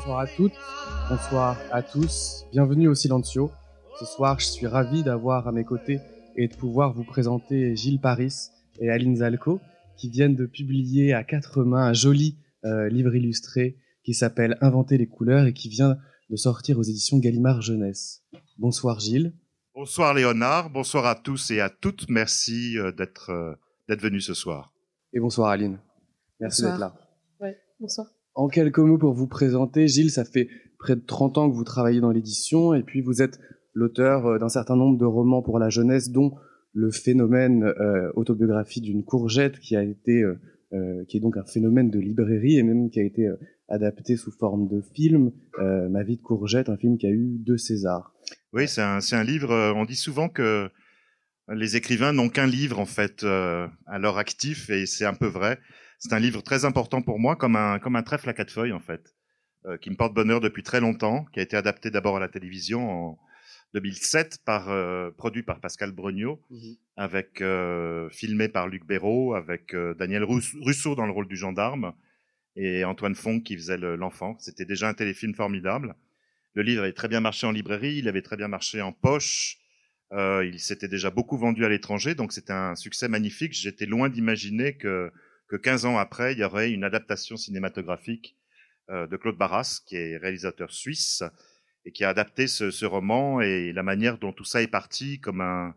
bonsoir à toutes, bonsoir à tous, bienvenue au Silencio. Ce soir, je suis ravi d'avoir à mes côtés et de pouvoir vous présenter Gilles Paris et Aline Zalco, qui viennent de publier à quatre mains un joli euh, livre illustré qui s'appelle Inventer les couleurs et qui vient de sortir aux éditions Gallimard Jeunesse. Bonsoir Gilles. Bonsoir Léonard, bonsoir à tous et à toutes. Merci euh, d'être euh, d'être venu ce soir. Et bonsoir Aline. Merci d'être là. Ouais, bonsoir. En quelques mots pour vous présenter, Gilles, ça fait près de 30 ans que vous travaillez dans l'édition et puis vous êtes l'auteur euh, d'un certain nombre de romans pour la jeunesse, dont le phénomène euh, autobiographie d'une courgette qui a été, euh, qui est donc un phénomène de librairie et même qui a été adapté sous forme de film, Ma vie de courgette, un film qui a eu deux Césars. Oui, c'est un, un livre. On dit souvent que les écrivains n'ont qu'un livre en fait à leur actif et c'est un peu vrai. C'est un livre très important pour moi, comme un comme un trèfle à quatre feuilles en fait, euh, qui me porte bonheur depuis très longtemps, qui a été adapté d'abord à la télévision en 2007 par euh, produit par Pascal Brognaud, avec euh, filmé par Luc Béraud, avec euh, Daniel Russo dans le rôle du gendarme et Antoine Fong qui faisait le- l'enfant. C'était déjà un téléfilm formidable. Le livre avait très bien marché en librairie, il avait très bien marché en poche. Euh, il s'était déjà beaucoup vendu à l'étranger, donc c'était un succès magnifique. J'étais loin d'imaginer que, que 15 ans après, il y aurait une adaptation cinématographique euh, de Claude Barras, qui est réalisateur suisse, et qui a adapté ce, ce roman et la manière dont tout ça est parti comme un,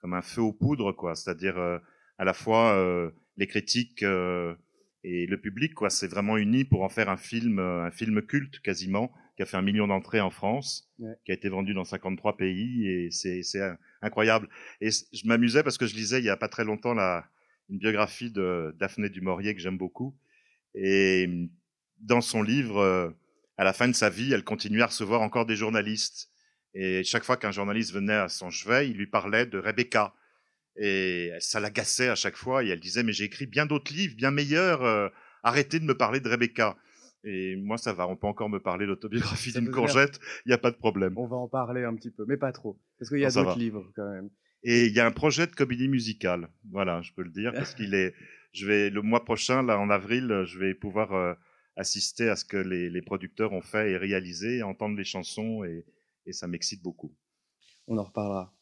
comme un feu aux poudres, quoi. C'est-à-dire euh, à la fois euh, les critiques euh, et le public, quoi. C'est vraiment uni pour en faire un film, euh, un film culte quasiment, qui a fait un million d'entrées en France, Ouais. qui a été vendu dans 53 pays et c'est euh, incroyable. Et je m'amusais parce que je lisais il y a pas très longtemps la une biographie de Daphné du Maurier que j'aime beaucoup. Et dans son livre euh, à la fin de sa vie, elle continuait à recevoir encore des journalistes. Et chaque fois qu'un journaliste venait à son chevet, il lui parlait de Rebecca. Et ça l'agaçait à chaque fois. Et elle disait mais j'ai écrit bien d'autres livres bien meilleurs euh, arrêtez de me parler de Rebecca et moi ça va on peut encore me parler l'autobiographie d'une courgette il n'y a pas de problème. On va en parler un petit peu, mais pas trop, parce qu'il y a d'autres livres quand même. Et il y a un projet de comédie musicale voilà je peux le dire parce qu'il est je vais le mois prochain là en avril je vais pouvoir euh, assister à ce que les, producteurs ont fait et réalisé entendre les chansons et, ça m'excite beaucoup On en reparlera.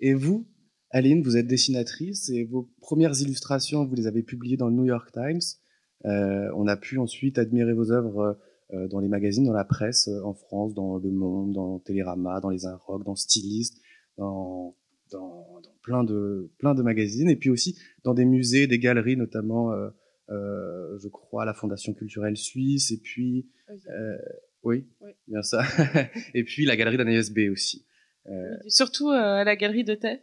Et vous, Aline, vous êtes dessinatrice et vos premières illustrations, vous les avez publiées dans le New York Times. Euh, on a pu ensuite admirer vos œuvres euh, dans les magazines, dans la presse, en France, dans Le Monde, dans Télérama, dans Les Inrocks, dans Stylist, dans, dans, dans plein, de, plein de magazines, et puis aussi dans des musées, des galeries, notamment, euh, euh, je crois, la Fondation culturelle suisse, et puis, euh, oui, Oui. bien ça, et puis la galerie d'Anaïs B aussi. Euh, Surtout euh, à la galerie de Tay,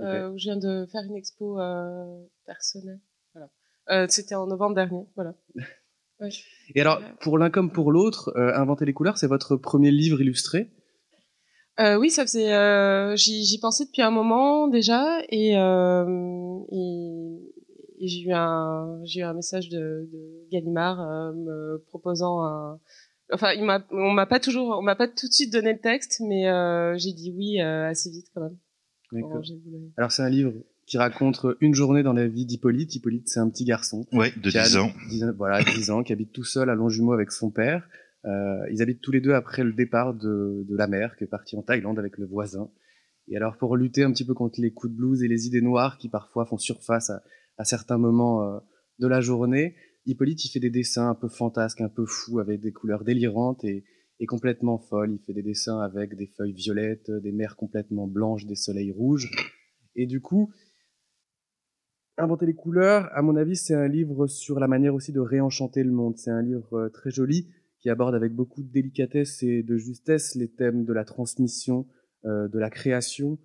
euh, où je viens de faire une expo euh, personnelle. Voilà. Euh, C'était en novembre dernier. Voilà. Ouais. Et alors, pour l'un comme pour l'autre, euh, Inventer les couleurs, c'est votre premier livre illustré? Euh, oui, ça faisait. Euh, J'y j'y pensais depuis un moment déjà, et, euh, et, et j'ai eu un j'ai eu un message de, de Gallimard euh, me proposant un. Enfin, il m'a on m'a pas toujours on m'a pas tout de suite donné le texte, mais euh, j'ai dit oui euh, assez vite quand même. D'accord. Alors, c'est un livre qui raconte une journée dans la vie d'Hippolyte. Hippolyte, c'est un petit garçon. ouais de qui a 10 ans 10 voilà, 10 ans, qui habite tout seul à Longjumeau avec son père. Euh, ils habitent tous les deux après le départ de, de la mère, qui est partie en Thaïlande avec le voisin. Et alors, pour lutter un petit peu contre les coups de blues et les idées noires qui parfois font surface à, à certains moments euh, de la journée, Hippolyte, il fait des dessins un peu fantasques, un peu fous, avec des couleurs délirantes et, et complètement folles. Il fait des dessins avec des feuilles violettes, des mers complètement blanches, des soleils rouges. Et du coup, Inventer les couleurs, à mon avis, c'est un livre sur la manière aussi de réenchanter le monde. C'est un livre euh, très joli qui aborde avec beaucoup de délicatesse et de justesse les thèmes de la transmission, euh, de la création,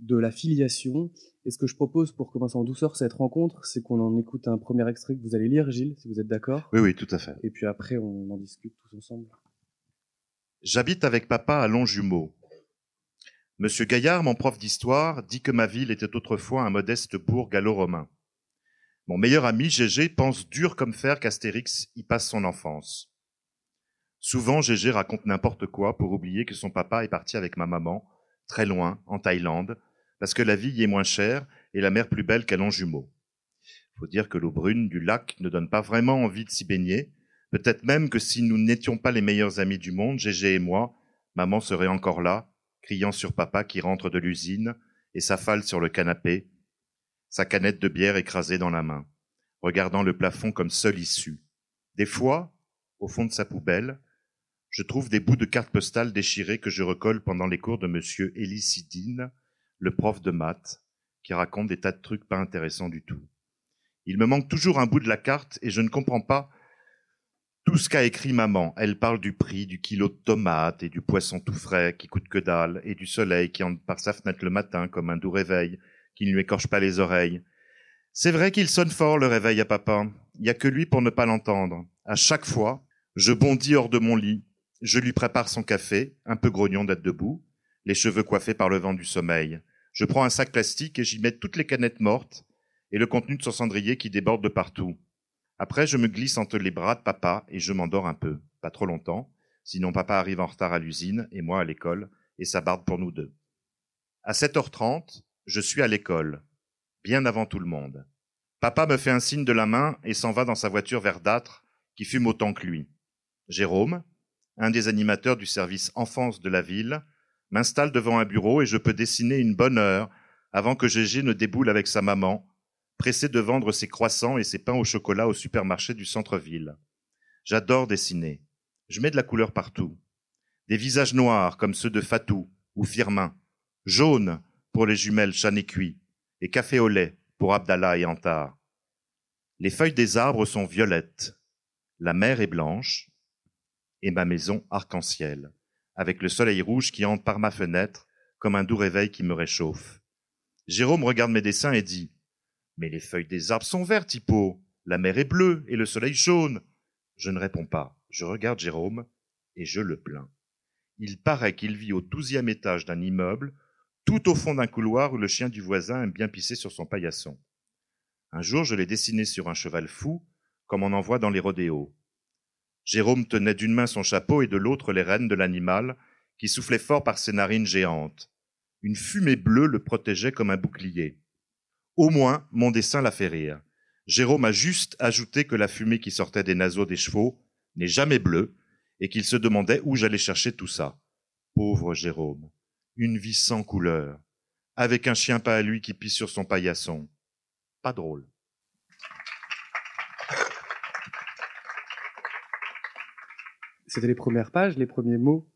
de la filiation. Et ce que je propose pour commencer en douceur cette rencontre, c'est qu'on en écoute un premier extrait que vous allez lire, Gilles, si vous êtes d'accord. oui oui tout à fait Et puis après, on en discute tous ensemble. J'habite avec papa à Longjumeau. Monsieur Gaillard, mon prof d'histoire, dit que ma ville était autrefois un modeste bourg gallo-romain. Mon meilleur ami, Gégé, pense dur comme fer qu'Astérix y passe son enfance. Souvent, Gégé raconte n'importe quoi pour oublier que son papa est parti avec ma maman, très loin, en Thaïlande, parce que la vie y est moins chère et la mer plus belle qu'à Longjumeau. Faut dire que l'eau brune du lac ne donne pas vraiment envie de s'y baigner, Peut-être même que si nous n'étions pas les meilleurs amis du monde, Gégé et moi, maman serait encore là, criant sur papa qui rentre de l'usine et s'affale sur le canapé, sa canette de bière écrasée dans la main, regardant le plafond comme seule issue. Des fois, au fond de sa poubelle, je trouve des bouts de cartes postales déchirées que je recolle pendant les cours de monsieur Elisidine, le prof de maths, qui raconte des tas de trucs pas intéressants du tout. Il me manque toujours un bout de la carte et je ne comprends pas tout ce qu'a écrit maman. Elle parle du prix du kilo de tomates et du poisson tout frais qui coûte que dalle et du soleil qui entre par sa fenêtre le matin comme un doux réveil qui ne lui écorche pas les oreilles. C'est vrai qu'il sonne fort le réveil à papa. Il n'y a que lui pour ne pas l'entendre. À chaque fois, je bondis hors de mon lit. Je lui prépare son café, un peu grognon d'être debout, les cheveux coiffés par le vent du sommeil. Je prends un sac plastique et j'y mets toutes les canettes mortes et le contenu de son cendrier qui déborde de partout. Après, je me glisse entre les bras de papa et je m'endors un peu, pas trop longtemps, sinon papa arrive en retard à l'usine et moi à l'école, et ça barde pour nous deux. À 7h30, je suis à l'école, bien avant tout le monde. Papa me fait un signe de la main et s'en va dans sa voiture verdâtre qui fume autant que lui. Jérôme, un des animateurs du service enfance de la ville, m'installe devant un bureau et je peux dessiner une bonne heure avant que Gégé ne déboule avec sa maman pressé de vendre ses croissants et ses pains au chocolat au supermarché du centre-ville. J'adore dessiner. Je mets de la couleur partout. Des visages noirs comme ceux de Fatou ou Firmin, jaunes pour les jumelles Chan et et café au lait pour Abdallah et Antar. Les feuilles des arbres sont violettes, la mer est blanche, et ma maison arc-en-ciel, avec le soleil rouge qui entre par ma fenêtre comme un doux réveil qui me réchauffe. Jérôme regarde mes dessins et dit mais les feuilles des arbres sont vertes, Hippo. La mer est bleue et le soleil jaune. Je ne réponds pas. Je regarde Jérôme et je le plains. Il paraît qu'il vit au douzième étage d'un immeuble, tout au fond d'un couloir où le chien du voisin aime bien pisser sur son paillasson. Un jour, je l'ai dessiné sur un cheval fou, comme on en voit dans les rodéos. Jérôme tenait d'une main son chapeau et de l'autre les rênes de l'animal, qui soufflait fort par ses narines géantes. Une fumée bleue le protégeait comme un bouclier. Au moins, mon dessin l'a fait rire. Jérôme a juste ajouté que la fumée qui sortait des naseaux des chevaux n'est jamais bleue et qu'il se demandait où j'allais chercher tout ça. Pauvre Jérôme. Une vie sans couleur. Avec un chien pas à lui qui pisse sur son paillasson. Pas drôle. C'était les premières pages, les premiers mots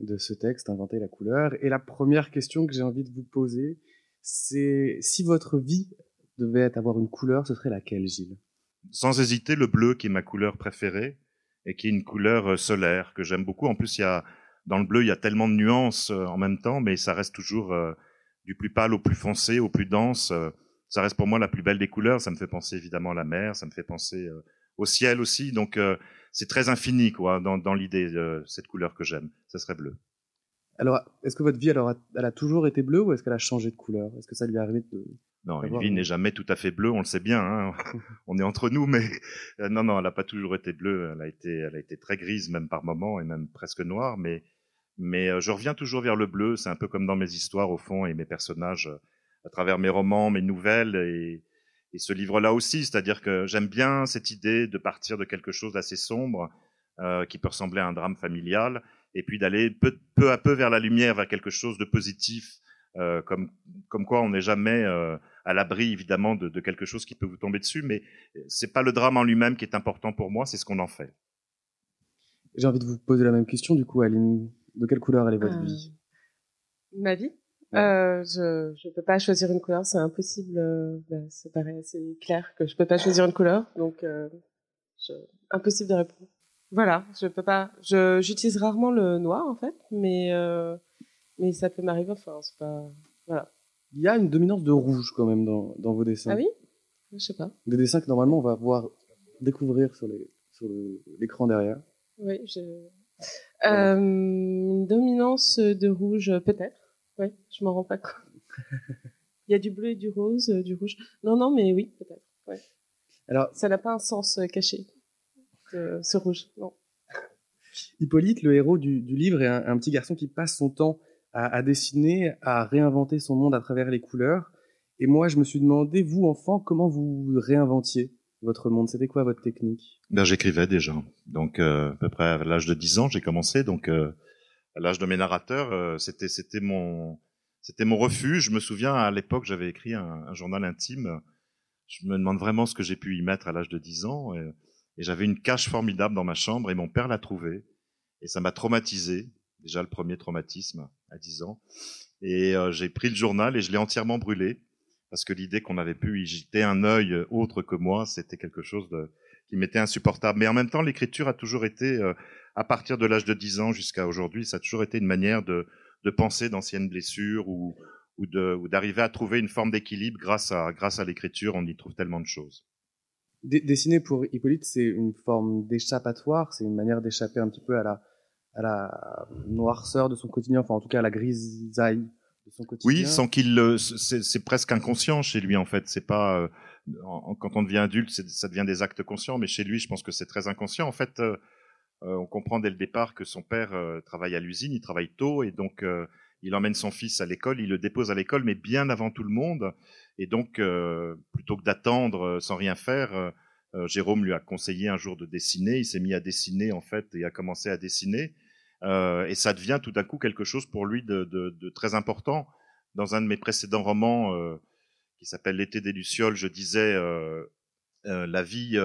de ce texte, Inventer la couleur. Et la première question que j'ai envie de vous poser, c'est si votre vie devait avoir une couleur, ce serait laquelle, Gilles? Sans hésiter, le bleu qui est ma couleur préférée et qui est une couleur euh, solaire que j'aime beaucoup. En plus, il y a dans le bleu, il y a tellement de nuances euh, en même temps, mais ça reste toujours euh, du plus pâle au plus foncé, au plus dense. ça reste pour moi la plus belle des couleurs. Ça me fait penser évidemment à la mer, ça me fait penser au ciel aussi. Donc c'est très infini quoi dans, dans l'idée de cette couleur que j'aime. Ça serait bleu. Alors, est-ce que votre vie, alors, elle a toujours été bleue ou est-ce qu'elle a changé de couleur? Est-ce que ça lui est arrivé de... Non, une vie n'est jamais tout à fait bleue, on le sait bien. Hein on est entre nous, mais euh, non, non, elle n'a pas toujours été bleue. Elle a été, elle a été très grise, même par moments, et même presque noire. Mais, mais euh, je reviens toujours vers le bleu. C'est un peu comme dans mes histoires, au fond, et mes personnages, euh, à travers mes romans, mes nouvelles, et, et ce livre-là aussi. C'est-à-dire que j'aime bien cette idée de partir de quelque chose d'assez sombre, euh, qui peut ressembler à un drame familial, et puis d'aller peu, peu, à peu vers la lumière, vers quelque chose de positif, euh, comme, comme quoi on n'est jamais euh, à l'abri évidemment de, de, quelque chose qui peut vous tomber dessus, mais c'est pas le drame en lui-même qui est important pour moi, c'est ce qu'on en fait. J'ai envie de vous poser la même question du coup, Aline. De quelle couleur elle est votre vie? Ma vie? Euh, je je peux pas choisir une couleur, c'est impossible. Euh, bah, ça paraît assez clair que je peux pas choisir une couleur, donc euh, je, impossible de répondre. Voilà, je peux pas. Je j'utilise rarement le noir en fait, mais euh, mais ça peut m'arriver. Enfin, c'est pas. Voilà. Il y a une dominance de rouge quand même dans, dans vos dessins. Ah oui? Je sais pas. Des dessins que normalement on va voir découvrir sur les sur l'écran derrière. Oui, je. Euh, une dominance de rouge peut-être. Oui, je m'en rends pas compte. Il y a du bleu et du rose, euh, du rouge. Non, non, mais oui, peut-être. Ouais. Alors, ça n'a pas un sens euh, caché ce rouge. Non. Hippolyte, le héros du, du livre, est un, un, petit garçon qui passe son temps à, à, dessiner, à réinventer son monde à travers les couleurs. Et moi, je me suis demandé, vous, enfant, comment vous réinventiez votre monde? C'était quoi votre technique? Ben, J'écrivais déjà. Donc à peu près à l'âge de 10 ans, j'ai commencé. Donc à l'âge de mes narrateurs, c'était c'était mon c'était mon refuge. Je me souviens à l'époque, j'avais écrit un, un, journal intime. Je me demande vraiment ce que j'ai pu y mettre à l'âge de 10 ans. Et, et j'avais une cache formidable dans ma chambre et mon père l'a trouvée. Et ça m'a traumatisé. Déjà le premier traumatisme à 10 ans. Et euh, j'ai pris le journal et je l'ai entièrement brûlé. Parce que l'idée qu'on avait pu y jeter un œil autre que moi, c'était quelque chose de, qui m'était insupportable. Mais en même temps, l'écriture a toujours été, euh, à partir de l'âge de 10 ans jusqu'à aujourd'hui, ça a toujours été une manière de, penser d'anciennes blessures ou, ou d'arriver à trouver une forme d'équilibre grâce à, grâce à l'écriture. On y trouve tellement de choses. Dessiner pour Hippolyte, c'est une forme d'échappatoire, c'est une manière d'échapper un petit peu à la, à la noirceur de son quotidien, enfin en tout cas à la grisaille Oui, sans qu'il, c'est presque inconscient chez lui en fait. C'est pas euh, quand on devient adulte, ça devient des actes conscients, mais chez lui, je pense que c'est très inconscient. En fait, euh, euh, on comprend dès le départ que son père travaille à l'usine, il travaille tôt et donc il emmène son fils à l'école, il le dépose à l'école, mais bien avant tout le monde. Et donc, plutôt que d'attendre sans rien faire, Jérôme lui a conseillé un jour de dessiner. Il s'est mis à dessiner en fait et a commencé à dessiner. Et ça devient tout d'un coup quelque chose pour lui de, de, de, très important. Dans un de mes précédents romans qui s'appelle L'été des lucioles, je disais la vie,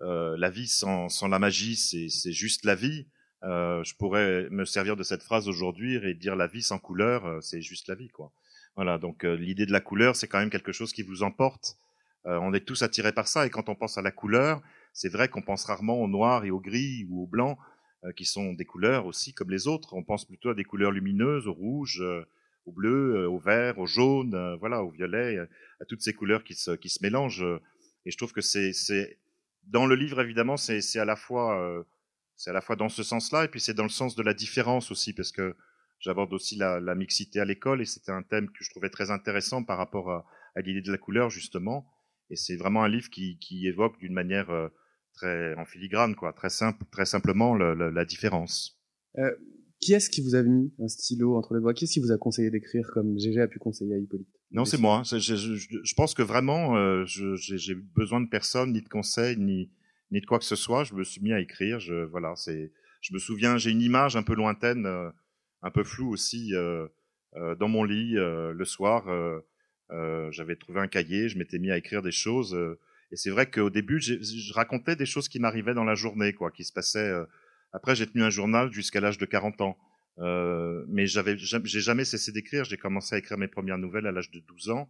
la vie sans, sans la magie, c'est juste la vie. Euh, je pourrais me servir de cette phrase aujourd'hui et dire la vie sans couleur, euh, c'est juste la vie, quoi. Voilà. Donc euh, l'idée de la couleur, c'est quand même quelque chose qui vous emporte. on est tous attirés par ça, et quand on pense à la couleur, c'est vrai qu'on pense rarement au noir et au gris ou au blanc, qui sont des couleurs aussi comme les autres. On pense plutôt à des couleurs lumineuses, au rouge, au bleu, au vert, au jaune, voilà, au violet, à toutes ces couleurs qui se, qui se mélangent. Et je trouve que c'est, c'est dans le livre évidemment, c'est, c'est à la fois c'est à la fois dans ce sens-là, et puis c'est dans le sens de la différence aussi, parce que j'aborde aussi la, la, mixité à l'école, et c'était un thème que je trouvais très intéressant par rapport à, à l'idée de la couleur, justement. Et c'est vraiment un livre qui, qui évoque d'une manière euh, très en filigrane, quoi, très simple, très simplement le, le, la différence. Euh, qui est-ce qui vous a mis un stylo entre les doigts? Qui est-ce qui vous a conseillé d'écrire comme GG a pu conseiller à Hippolyte? Non, c'est moi. Je, je, je, pense que vraiment, euh, j'ai besoin de personne, ni de conseils, ni ni de quoi que ce soit. Je me suis mis à écrire. Je, voilà, c'est, je me souviens, j'ai une image un peu lointaine, euh, un peu floue aussi, euh, euh, dans mon lit le soir. j'avais trouvé un cahier, je m'étais mis à écrire des choses. Et c'est vrai qu'au début, je racontais des choses qui m'arrivaient dans la journée, quoi, qui se passaient. après, j'ai tenu un journal jusqu'à l'âge de 40 ans. Euh, mais j'avais, j'ai jamais cessé d'écrire. J'ai commencé à écrire mes premières nouvelles à l'âge de 12 ans.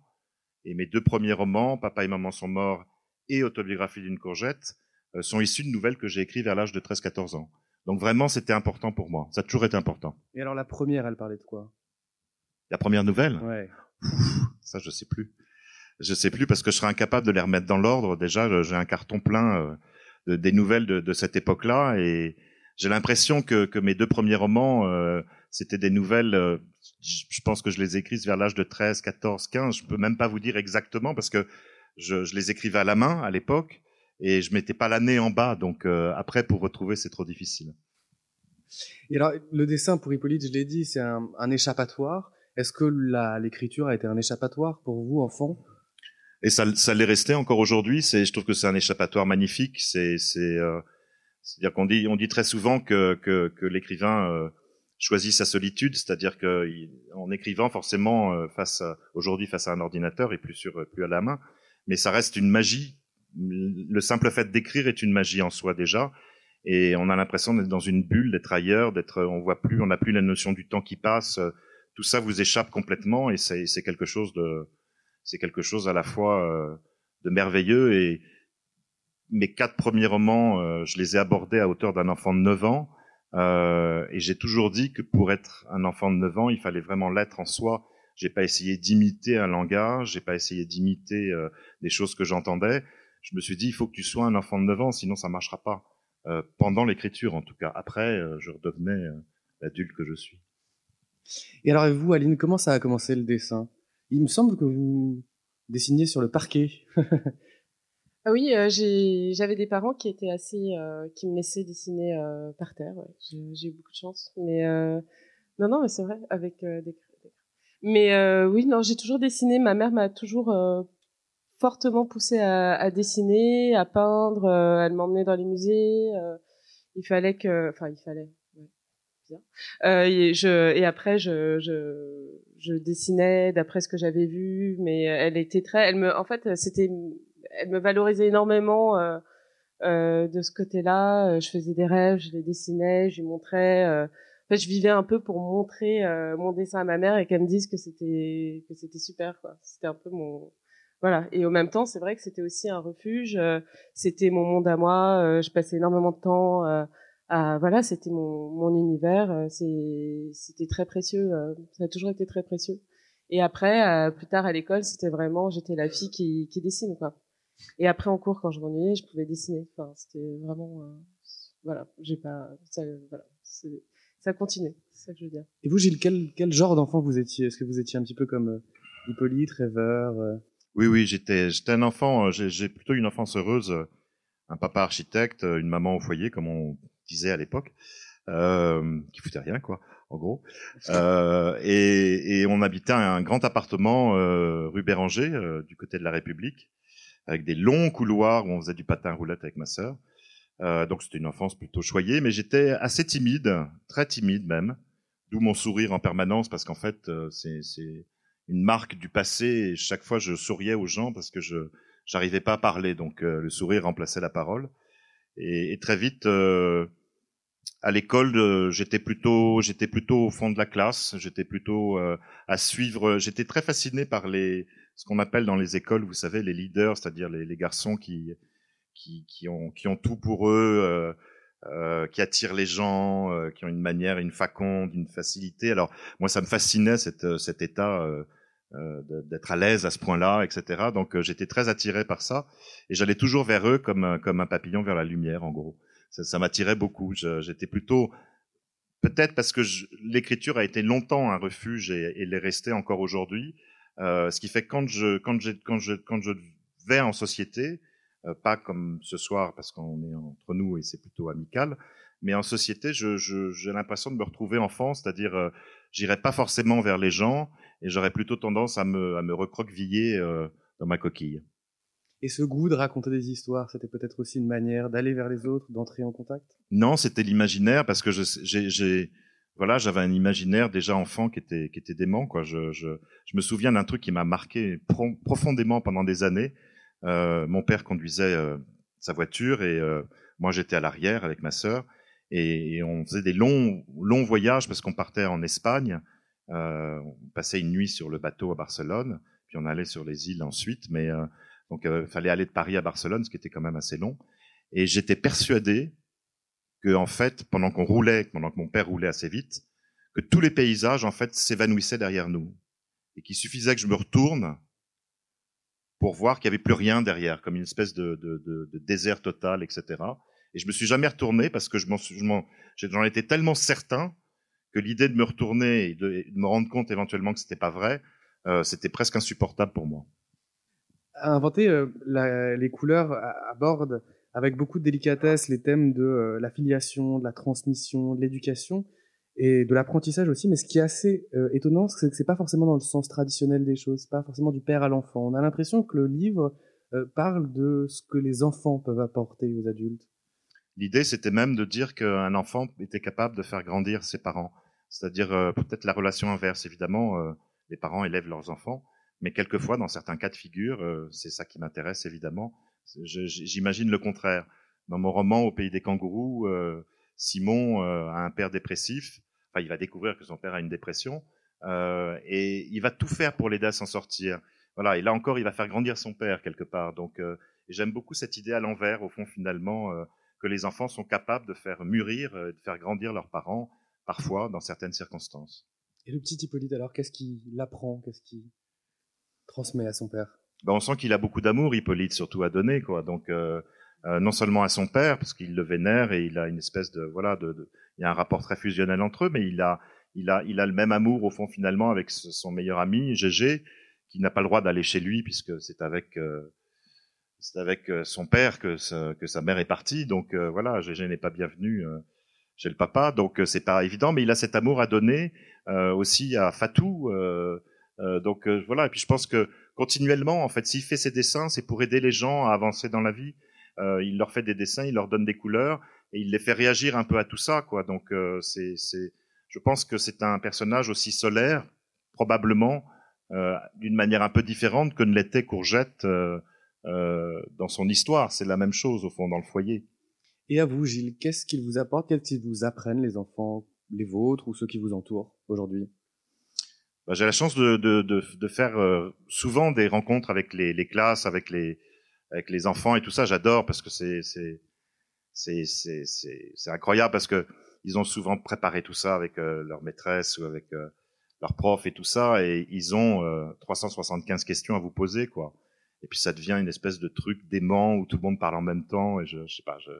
Et mes deux premiers romans, Papa et Maman sont morts et Autobiographie d'une courgette, euh, sont issus de nouvelles que j'ai écrites vers l'âge de 13-14 ans. Donc vraiment, c'était important pour moi. Ça a toujours été important. Et alors la première, elle parlait de quoi? La première nouvelle? Ouais. ça, je sais plus. Je sais plus parce que je serais incapable de les remettre dans l'ordre. Déjà, j'ai un carton plein euh, de, des nouvelles de, cette époque-là et j'ai l'impression que, mes deux premiers romans, euh, c'était des nouvelles. Euh, je pense que je les ai écrites vers l'âge de 13, 14, 15. Je peux même pas vous dire exactement parce que je, les écrivais à la main à l'époque et je mettais pas l'année en bas, donc euh, après pour retrouver c'est trop difficile. Et alors le dessin pour Hippolyte, je l'ai dit, c'est un, échappatoire. Est-ce que l'écriture a été un échappatoire pour vous, enfant? Et ça, ça l'est resté encore aujourd'hui. C'est, je trouve que c'est un échappatoire magnifique. C'est, c'est, euh, c'est-à-dire qu'on dit, on dit très souvent que que, que l'écrivain euh, choisit sa solitude, c'est-à-dire que en écrivant forcément euh, face aujourd'hui face à un ordinateur et plus sur plus à la main, mais ça reste une magie le simple fait d'écrire est une magie en soi déjà. Et on a l'impression d'être dans une bulle, d'être ailleurs, d'être, on voit plus, on n'a plus la notion du temps qui passe. Tout ça vous échappe complètement et c'est quelque chose de, c'est quelque chose à la fois euh, de merveilleux et mes quatre premiers romans, euh, je les ai abordés à hauteur d'un enfant de 9 ans. Euh, et j'ai toujours dit que pour être un enfant de 9 ans, il fallait vraiment l'être en soi. J'ai pas essayé d'imiter un langage, j'ai pas essayé d'imiter des choses que j'entendais je me suis dit, il faut que tu sois un enfant de 9 ans, sinon ça marchera pas. Euh, pendant l'écriture, en tout cas. Après, euh, je redevenais euh, l'adulte que je suis. Et alors, vous, Aline, comment ça a commencé le dessin? Il me semble que vous dessiniez sur le parquet. ah oui, j'avais des parents qui étaient assez, qui me laissaient dessiner par terre. J'ai eu beaucoup de chance, mais non, non, mais c'est vrai, avec des. Mais oui, non, j'ai toujours dessiné. Ma mère m'a toujours fortement poussée à, dessiner, à peindre. elle m'emmenait dans les musées. il fallait que, enfin, il fallait. Euh, et, après, je, je dessinais d'après ce que j'avais vu, mais elle était très, elle me, en fait, c'était, elle me valorisait énormément euh, euh, de ce côté-là. Je faisais des rêves, je les dessinais, je lui montrais. Euh, en fait, je vivais un peu pour montrer euh, mon dessin à ma mère et qu'elle me dise que c'était que c'était super. Quoi. C'était un peu mon voilà. Et au même temps, c'est vrai que c'était aussi un refuge. c'était mon monde à moi. je passais énormément de temps ah, voilà, c'était mon, mon univers. Euh, c'était très précieux. Euh, ça a toujours été très précieux. Et après, euh, plus tard à l'école, c'était vraiment, j'étais la fille qui, qui dessine, quoi. Et après en cours, quand je m'ennuyais, je pouvais dessiner. Enfin, c'était vraiment, voilà, j'ai pas, ça, voilà, ça continue. C'est ça que je veux dire. Et vous, Gilles, quel, quel genre d'enfant vous étiez? Est-ce que vous étiez un petit peu comme Hippolyte, rêveur Oui, oui, j'étais, j'étais un enfant. J'ai plutôt une enfance heureuse. Un papa architecte, une maman au foyer, comme on disait à l'époque, euh, qui foutait rien, quoi, en gros. Euh, et, et, on habitait un grand appartement euh, rue Béranger, euh, du côté de la République, avec des longs couloirs où on faisait du patin roulette avec ma sœur. Donc c'était une enfance plutôt choyée, mais j'étais assez timide, très timide même, d'où mon sourire en permanence, parce qu'en fait c'est une marque du passé. Et chaque fois je souriais aux gens parce que je j'arrivais pas à parler, donc le sourire remplaçait la parole. Et, et très vite, à l'école, euh, j'étais plutôt, j'étais plutôt au fond de la classe. J'étais plutôt euh, à suivre. J'étais très fasciné par les, ce qu'on appelle dans les écoles, vous savez, les leaders, c'est-à-dire les, les, garçons qui, qui, qui, ont, qui ont tout pour eux. Euh, qui attirent les gens, qui ont une manière, une faconde, une facilité. Alors moi, ça me fascinait cette, cet état d'être à l'aise à ce point-là, etc. Donc j'étais très attiré par ça et j'allais toujours vers eux comme comme un papillon vers la lumière, en gros ça, ça m'attirait beaucoup. J'étais plutôt peut-être parce que l'écriture a été longtemps un refuge et, et l'est resté encore aujourd'hui. Euh, ce qui fait que quand je quand je quand je quand je vais en société, euh, pas comme ce soir parce qu'on est entre nous et c'est plutôt amical, mais en société, j'ai je, l'impression de me retrouver enfant, c'est-à-dire euh, j'irai pas forcément vers les gens et j'aurais plutôt tendance à me à me recroqueviller euh, dans ma coquille. Et ce goût de raconter des histoires, c'était peut-être aussi une manière d'aller vers les autres, d'entrer en contact? Non, c'était l'imaginaire parce que j'ai, voilà, j'avais un imaginaire déjà enfant qui était qui était dément quoi. Je, je, je me souviens d'un truc qui m'a marqué profondément pendant des années. Euh, mon père conduisait euh, sa voiture et euh, moi j'étais à l'arrière avec ma sœur et, et, on faisait des longs longs voyages parce qu'on partait en Espagne. On passait une nuit sur le bateau à Barcelone, puis on allait sur les îles ensuite, mais donc, il euh, fallait aller de Paris à Barcelone, ce qui était quand même assez long. Et j'étais persuadé que, en fait, pendant qu'on roulait, pendant que mon père roulait assez vite, que tous les paysages, en fait, s'évanouissaient derrière nous. Et qu'il suffisait que je me retourne pour voir qu'il n'y avait plus rien derrière, comme une espèce de, de, de, de, désert total, etc. Et je me suis jamais retourné parce que je m'en, j'en étais tellement certain que l'idée de me retourner et de, me rendre compte éventuellement que c'était pas vrai, euh, c'était presque insupportable pour moi a inventé euh, la, les couleurs aborde avec beaucoup de délicatesse les thèmes de euh, la filiation, de la transmission, de l'éducation et de l'apprentissage aussi. Mais ce qui est assez euh, étonnant, c'est que c'est pas forcément dans le sens traditionnel des choses, pas forcément du père à l'enfant. On a l'impression que le livre parle de ce que les enfants peuvent apporter aux adultes. L'idée, c'était même de dire qu'un enfant était capable de faire grandir ses parents. C'est-à-dire peut-être la relation inverse, évidemment, les parents élèvent leurs enfants, mais quelquefois, dans certains cas de figure, euh, c'est ça qui m'intéresse évidemment. J'imagine le contraire. Dans mon roman Au pays des kangourous, euh, Simon euh, a un père dépressif. Enfin, il va découvrir que son père a une dépression et il va tout faire pour l'aider à s'en sortir. Voilà. Et là encore, il va faire grandir son père quelque part. Donc, j'aime beaucoup cette idée à l'envers, au fond, finalement, que les enfants sont capables de faire mûrir, de faire grandir leurs parents, parfois dans certaines circonstances. Et le petit Hippolyte, alors, qu'est-ce qu'il apprend? Qu'est-ce qu'il transmet à son père ben, On sent qu'il a beaucoup d'amour, Hippolyte, surtout à donner. Quoi. Donc, euh, euh, non seulement à son père, parce qu'il le vénère et il a une espèce de... Voilà, il y a un rapport très fusionnel entre eux, mais il a, il a, il a le même amour, au fond, finalement, avec son meilleur ami, Gégé, qui n'a pas le droit d'aller chez lui, puisque c'est avec... Euh, c'est avec son père que que sa mère est partie, donc voilà, Gégé n'est pas bienvenu chez le papa, donc c'est pas évident, mais il a cet amour à donner aussi à Fatou, euh, donc euh, voilà. Et puis je pense que continuellement, en fait, s'il fait ses dessins, c'est pour aider les gens à avancer dans la vie. Euh, il leur fait des dessins, il leur donne des couleurs et il les fait réagir un peu à tout ça, quoi. Donc, euh, c'est, c'est, je pense que c'est un personnage aussi solaire, probablement euh, d'une manière un peu différente que ne l'était Courgette euh, euh, dans son histoire. C'est la même chose au fond dans le foyer. Et à vous, Gilles, qu'est-ce qu'ils vous apportent Qu'est-ce qu'ils vous apprennent, les enfants, les vôtres ou ceux qui vous entourent aujourd'hui? Bah, J'ai la chance de, de, de, de faire euh, souvent des rencontres avec les, les, classes, avec les, avec les enfants et tout ça. J'adore parce que c'est c'est incroyable parce que ils ont souvent préparé tout ça avec euh, leur maîtresse ou avec euh, leur prof et tout ça, et ils ont 375 questions à vous poser, quoi. Et puis ça devient une espèce de truc dément où tout le monde parle en même temps, et je, je sais pas, je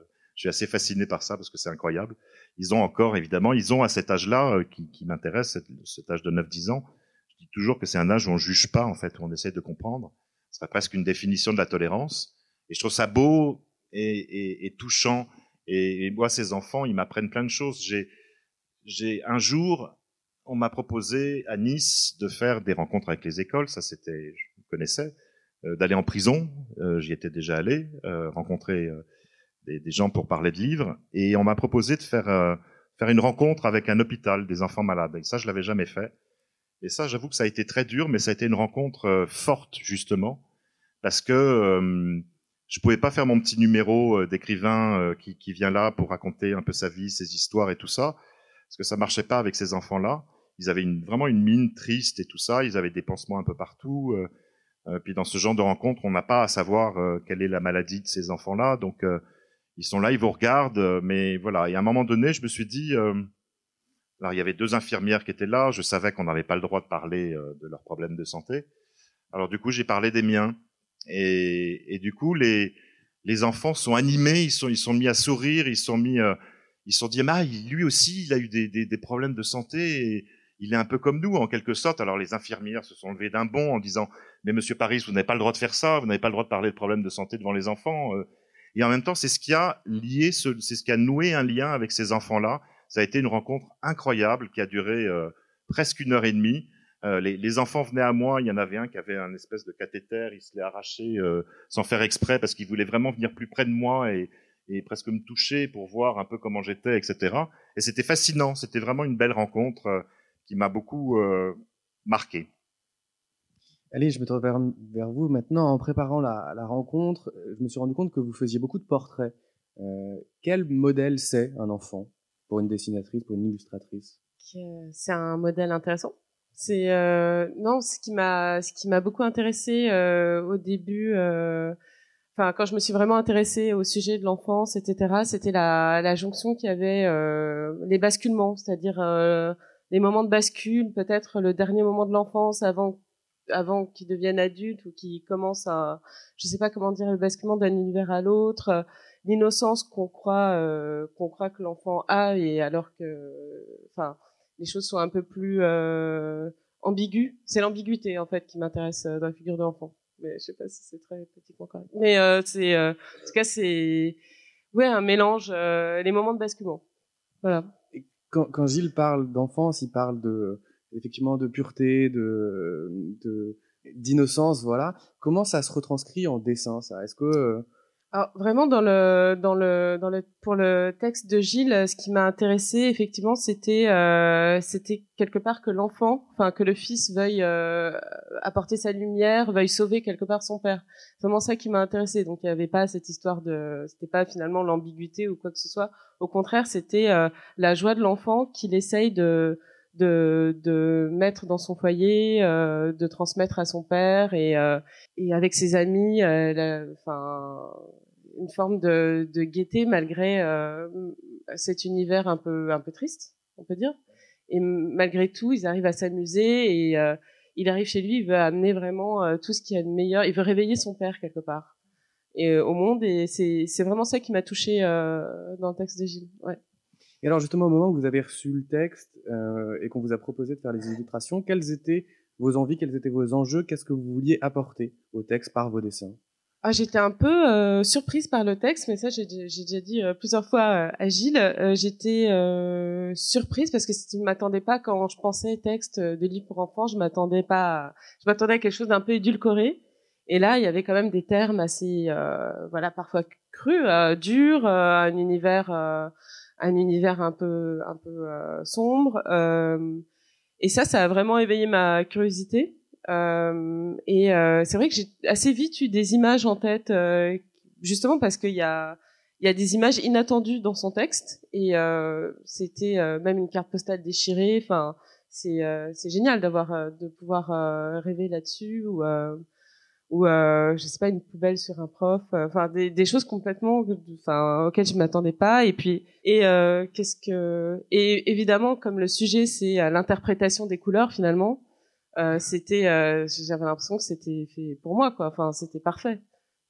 suis assez fasciné par ça parce que c'est incroyable. Ils ont encore, évidemment, ils ont à cet âge-là euh, qui, m'intéresse, cet, âge de 9-10 ans. Je dis toujours que c'est un âge où on juge pas, en fait, où on essaie de comprendre. Ce serait presque une définition de la tolérance. Et je trouve ça beau et, touchant. Et, moi, ces enfants, ils m'apprennent plein de choses. J'ai, un jour, on m'a proposé à Nice de faire des rencontres avec les écoles. Ça, c'était, je connaissais, euh, d'aller en prison. Euh, j'y étais déjà allé, rencontrer des, des, gens pour parler de livres, et on m'a proposé de faire euh, faire une rencontre avec un hôpital des enfants malades. Et ça, je l'avais jamais fait. Et ça, j'avoue que ça a été très dur, mais ça a été une rencontre euh, forte justement, parce que euh, je pouvais pas faire mon petit numéro euh, d'écrivain euh, qui, qui, vient là pour raconter un peu sa vie, ses histoires et tout ça, parce que ça marchait pas avec ces enfants-là. Ils avaient une, vraiment une mine triste et tout ça. Ils avaient des pansements un peu partout. Euh, puis dans ce genre de rencontre, on n'a pas à savoir quelle est la maladie de ces enfants-là, donc ils sont là, ils vous regardent, euh, mais voilà. Et à un moment donné, je me suis dit, euh, alors il y avait deux infirmières qui étaient là, je savais qu'on n'avait pas le droit de parler euh, de leurs problèmes de santé. Alors du coup, j'ai parlé des miens. Et, et, du coup, les les enfants sont animés, ils sont ils sont mis à sourire, ils sont mis, euh, ils sont dit, ah, lui aussi, il a eu des, des, des problèmes de santé. Il est un peu comme nous en quelque sorte. Alors les infirmières se sont levées d'un bond en disant mais Monsieur Paris, vous n'avez pas le droit de faire ça, vous n'avez pas le droit de parler de problèmes de santé devant les enfants. Euh, et en même temps, c'est ce qui a lié, c'est ce qui a noué un lien avec ces enfants-là. Ça a été une rencontre incroyable qui a duré euh, presque une heure et demie. Euh, les, les, enfants venaient à moi. Il y en avait un qui avait un espèce de cathéter. Il se l'est arraché euh, sans faire exprès parce qu'il voulait vraiment venir plus près de moi et, et, presque me toucher pour voir un peu comment j'étais, etc. Et c'était fascinant. C'était vraiment une belle rencontre euh, qui m'a beaucoup euh, marqué. Allez, je me tourne vers, vous maintenant. En préparant la, rencontre, euh, je me suis rendu compte que vous faisiez beaucoup de portraits. Euh, quel modèle c'est un enfant pour une dessinatrice, pour une illustratrice? C'est un modèle intéressant. C'est euh, non, ce qui m'a ce qui m'a beaucoup intéressé euh, au début. Euh, enfin, quand je me suis vraiment intéressée au sujet de l'enfance, etc., c'était la, la jonction qui avait les basculements, c'est-à-dire les moments de bascule, peut-être le dernier moment de l'enfance avant avant qu'ils deviennent adultes ou qu'ils commencent à, je sais pas comment dire, le basculement d'un univers à l'autre, euh, l'innocence qu'on croit, euh, qu'on croit que l'enfant a, et alors que, enfin, les choses sont un peu plus euh, ambiguës. C'est l'ambiguïté en fait qui m'intéresse euh, dans la figure de l'enfant. Mais je sais pas si c'est très politiquement correct. Mais c'est, en tout cas, c'est, ouais, un mélange, les moments de basculement. Voilà. Quand Gilles parle d'enfance, il parle de effectivement de pureté, de, de d'innocence, voilà. Comment ça se retranscrit en dessin, ça? Est-ce que euh... Alors, vraiment dans le dans le dans le pour le texte de Gilles, ce qui m'a intéressé effectivement, c'était euh, c'était quelque part que l'enfant, enfin que le fils veuille euh, apporter sa lumière, veuille sauver quelque part son père. C'est vraiment ça qui m'a intéressé. Donc il n'y avait pas cette histoire de, c'était pas finalement l'ambiguïté ou quoi que ce soit. Au contraire, c'était euh, la joie de l'enfant qu'il essaye de de, de mettre dans son foyer, euh, de transmettre à son père et, euh, et avec ses amis, euh, enfin une forme de, de gaieté malgré euh, cet univers un peu un peu triste, on peut dire. Et malgré tout, ils arrivent à s'amuser et euh, il arrive chez lui, il veut amener vraiment tout ce qu'il y a de meilleur. Il veut réveiller son père quelque part et au monde et c'est vraiment ça qui m'a touché dans le texte de Gilles. Ouais. Et alors justement, au moment où vous avez reçu le texte euh, et qu'on vous a proposé de faire les illustrations, quelles étaient vos envies, quels étaient vos enjeux, qu'est-ce que vous vouliez apporter au texte par vos dessins? Ah, j'étais un peu euh, surprise par le texte, mais ça j'ai déjà dit euh, plusieurs fois euh, à Gilles. Euh, j'étais surprise parce que je ne m'attendais pas quand je pensais texte de livre pour enfants, je m'attendais pas, je m'attendais à quelque chose d'un peu édulcoré. Et là, il y avait quand même des termes assez, voilà, parfois crus, durs, un univers, un univers un peu, un peu sombre. et ça, ça a vraiment éveillé ma curiosité. Euh, et euh, c'est vrai que j'ai assez vite eu des images en tête, euh, justement parce qu'il y a il y a des images inattendues dans son texte et c'était même une carte postale déchirée. Enfin, c'est c'est génial d'avoir de pouvoir rêver là-dessus ou ou euh, je sais pas une poubelle sur un prof enfin des, des, choses complètement enfin auxquelles je m'attendais pas et puis et euh, qu'est-ce que et évidemment comme le sujet c'est l'interprétation des couleurs finalement euh, c'était, euh, j'avais l'impression que c'était fait pour moi, quoi. Enfin, c'était parfait.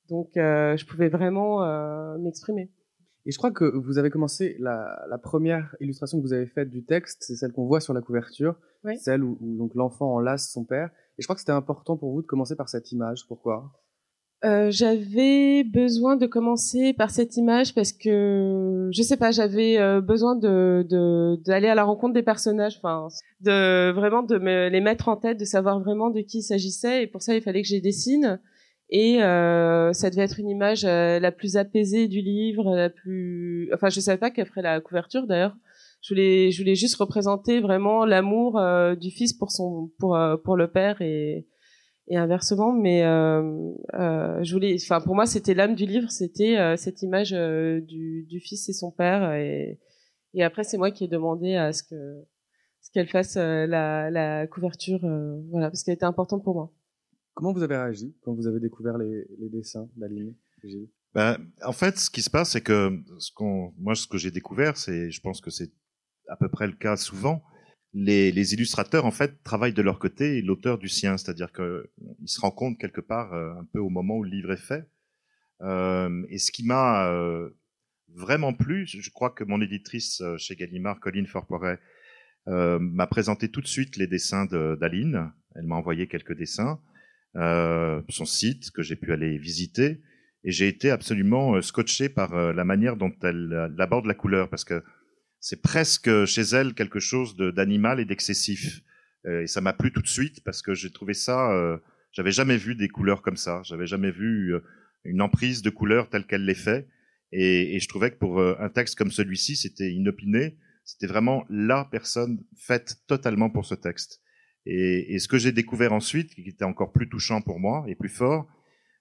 Donc, euh, je pouvais vraiment euh, m'exprimer. Et je crois que vous avez commencé la, la première illustration que vous avez faite du texte, c'est celle qu'on voit sur la couverture, oui. celle où, où donc l'enfant enlace son père. Et je crois que c'était important pour vous de commencer par cette image. Pourquoi? Euh, j'avais besoin de commencer par cette image parce que je sais pas, j'avais euh, besoin de d'aller à la rencontre des personnages, enfin de vraiment de me les mettre en tête, de savoir vraiment de qui il s'agissait et pour ça il fallait que je les dessine et euh, ça devait être une image euh, la plus apaisée du livre, la plus enfin je savais pas qu'elle ferait la couverture d'ailleurs. Je voulais je voulais juste représenter vraiment l'amour du fils pour son pour pour le père et et inversement. Mais euh, euh, je voulais, enfin pour moi, c'était l'âme du livre, c'était euh, cette image euh, du, du, fils et son père. Et, et après, c'est moi qui ai demandé à ce que ce qu'elle fasse euh, la, la, couverture, voilà, parce qu'elle était importante pour moi. Comment vous avez réagi quand vous avez découvert les, les dessins d'Aline ben, en fait, ce qui se passe, c'est que ce qu'on, moi, ce que j'ai découvert, c'est, je pense que c'est à peu près le cas souvent, les, illustrateurs en fait travaillent de leur côté et l'auteur du sien, c'est-à-dire qu'ils se rencontrent quelque part euh, un peu au moment où le livre est fait. Euh, et ce qui m'a euh, vraiment plu, je crois que mon éditrice chez Gallimard, Colline Forporet, m'a présenté tout de suite les dessins d'Aline. Elle m'a envoyé quelques dessins, son site que j'ai pu aller visiter, et j'ai été absolument scotché par la manière dont elle aborde la couleur, parce que c'est presque chez elle quelque chose d'animal et d'excessif. Euh, et ça m'a plu tout de suite parce que j'ai trouvé ça. Euh, j'avais jamais vu des couleurs comme ça. J'avais jamais vu euh, une emprise de couleurs telle qu'elle les fait. Et, je trouvais que pour euh, un texte comme celui-ci, c'était inopiné. C'était vraiment la personne faite totalement pour ce texte. Et, ce que j'ai découvert ensuite, qui était encore plus touchant pour moi et plus fort,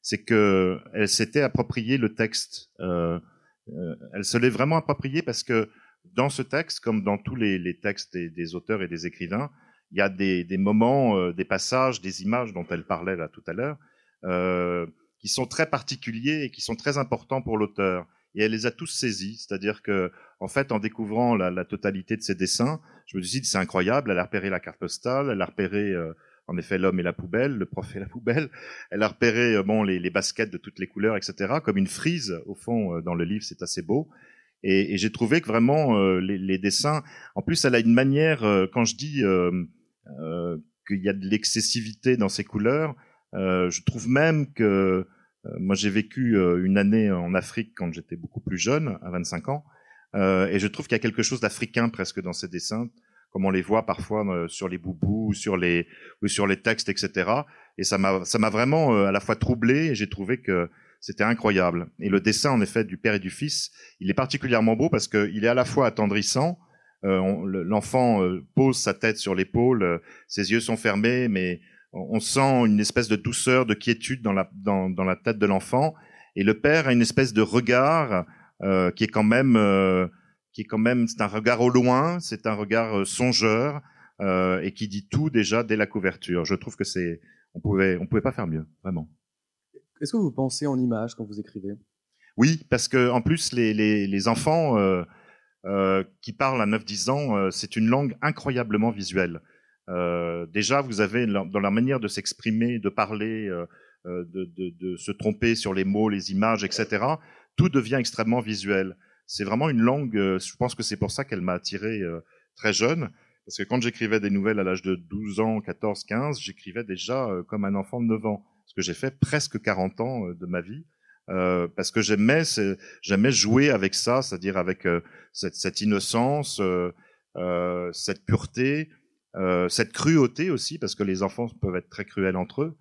c'est que elle s'était approprié le texte. Elle se l'est vraiment approprié parce que dans ce texte, comme dans tous les, les textes des, des, auteurs et des écrivains, il y a des, des moments, euh, des passages, des images dont elle parlait là tout à l'heure, euh, qui sont très particuliers et qui sont très importants pour l'auteur. Et elle les a tous saisis, c'est-à-dire que, en fait, en découvrant la, la, totalité de ses dessins, je me suis dit c'est incroyable. Elle a repéré la carte postale, elle a repéré euh, en effet l'homme et la poubelle, le prof et la poubelle. Elle a repéré euh, bon les, les, baskets de toutes les couleurs, etc. Comme une frise au fond euh, dans le livre, c'est assez beau. Et, et j'ai trouvé que vraiment euh, les, les, dessins, en plus, elle a une manière. Euh, quand je dis euh, qu'il y a de l'excessivité dans ses couleurs, je trouve même que moi j'ai vécu une année en Afrique quand j'étais beaucoup plus jeune, à 25 ans, et je trouve qu'il y a quelque chose d'africain presque dans ses dessins, comme on les voit parfois sur les boubous ou sur les ou sur les textes, etc. Et ça m'a ça m'a vraiment à la fois troublé. Et j'ai trouvé que c'était incroyable. Et le dessin, en effet, du père et du fils, il est particulièrement beau parce qu'il est à la fois attendrissant. Euh, L'enfant euh, pose sa tête sur l'épaule, euh, ses yeux sont fermés, mais on, sent une espèce de douceur, de quiétude dans la, dans, la tête de l'enfant. Et le père a une espèce de regard qui est quand même, qui est quand même, c'est un regard au loin, c'est un regard songeur et qui dit tout déjà dès la couverture. Je trouve que c'est, on pouvait, on pouvait pas faire mieux, vraiment. Est-ce que vous pensez en images quand vous écrivez? Oui, parce que en plus, les, les, enfants euh, euh, qui parlent à 9-10 ans, euh, c'est une langue incroyablement visuelle. Déjà, vous avez dans la manière de s'exprimer, de parler, de, de, de, se tromper sur les mots, les images, etc. Tout devient extrêmement visuel. C'est vraiment une langue. je pense que c'est pour ça qu'elle m'a attiré très jeune. Parce que quand j'écrivais des nouvelles à l'âge de 12 ans, 14, 15, j'écrivais déjà comme un enfant de 9 ans ce que j'ai fait presque 40 ans de ma vie. Euh, parce que j'aimais j'aimais jouer avec ça, c'est-à-dire avec euh, cette, innocence, euh, euh cette pureté, cette cruauté aussi, parce que les enfants peuvent être très cruels entre eux.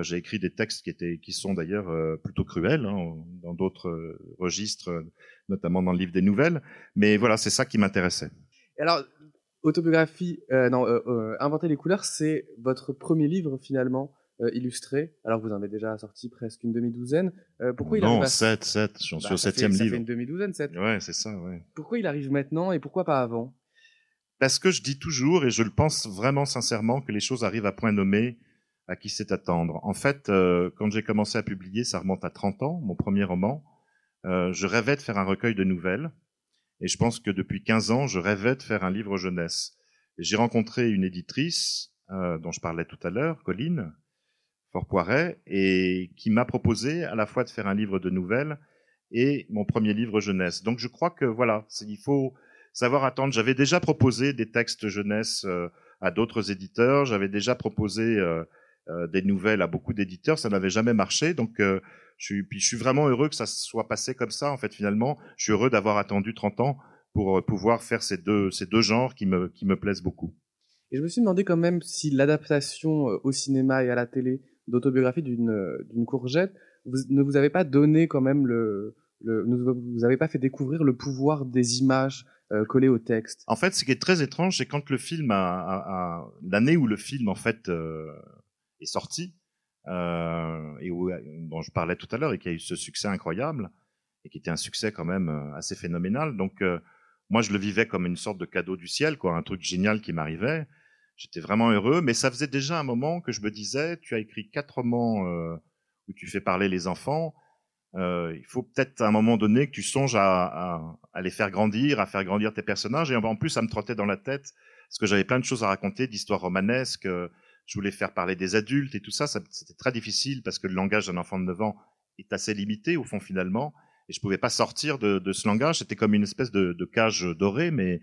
J'ai écrit des textes qui étaient, qui sont d'ailleurs plutôt cruels hein, dans d'autres registres, notamment dans le livre des nouvelles. Mais voilà, c'est ça qui m'intéressait. Alors, autobiographie, inventer les couleurs, c'est votre premier livre finalement? Euh, illustré, alors vous en avez déjà sorti presque une demi-douzaine. Euh, pourquoi il arrive 7, 7, j'en suis bah, au septième livre. Ça fait une demi-douzaine, 7. Ouais, c'est ça, ouais. Pourquoi il arrive maintenant et pourquoi pas avant? Parce que je dis toujours, et je le pense vraiment sincèrement, que les choses arrivent à point nommé à qui sait attendre. En fait, euh, quand j'ai commencé à publier, ça remonte à 30 ans, mon premier roman, je rêvais de faire un recueil de nouvelles. Et je pense que depuis 15 ans, je rêvais de faire un livre jeunesse. J'ai rencontré une éditrice dont je parlais tout à l'heure, Colline, Fort Poiret, et qui m'a proposé à la fois de faire un livre de nouvelles et mon premier livre jeunesse. Donc je crois que voilà, il faut savoir attendre. J'avais déjà proposé des textes jeunesse euh, à d'autres éditeurs, j'avais déjà proposé euh, euh, des nouvelles à beaucoup d'éditeurs, ça n'avait jamais marché. Donc je suis, vraiment heureux que ça soit passé comme ça. En fait, finalement, je suis heureux d'avoir attendu 30 ans pour pouvoir faire ces deux, ces deux genres qui me, qui me plaisent beaucoup. Et je me suis demandé quand même si l'adaptation au cinéma et à la télé d'autobiographie d'une d'une courgette, vous ne vous avez pas donné quand même le, le vous avez pas fait découvrir le pouvoir des images euh, collées au texte? En fait, ce qui est très étrange, c'est quand le film a, a, a l'année où le film en fait euh, est sorti euh, et où, dont je parlais tout à l'heure et qui a eu ce succès incroyable et qui était un succès quand même euh, assez phénoménal. Donc euh, moi, je le vivais comme une sorte de cadeau du ciel, quoi, un truc génial qui m'arrivait. J'étais vraiment heureux, mais ça faisait déjà un moment que je me disais, tu as écrit quatre romans euh, où tu fais parler les enfants. Euh, il faut peut-être à un moment donné que tu songes à, les faire grandir, à faire grandir tes personnages. Et en plus, ça me trottait dans la tête parce que j'avais plein de choses à raconter, d'histoires romanesques. Euh, je voulais faire parler des adultes et tout ça. C'était très difficile parce que le langage d'un enfant de 9 ans est assez limité au fond finalement. Et je pouvais pas sortir de, de ce langage. C'était comme une espèce de, de cage dorée, mais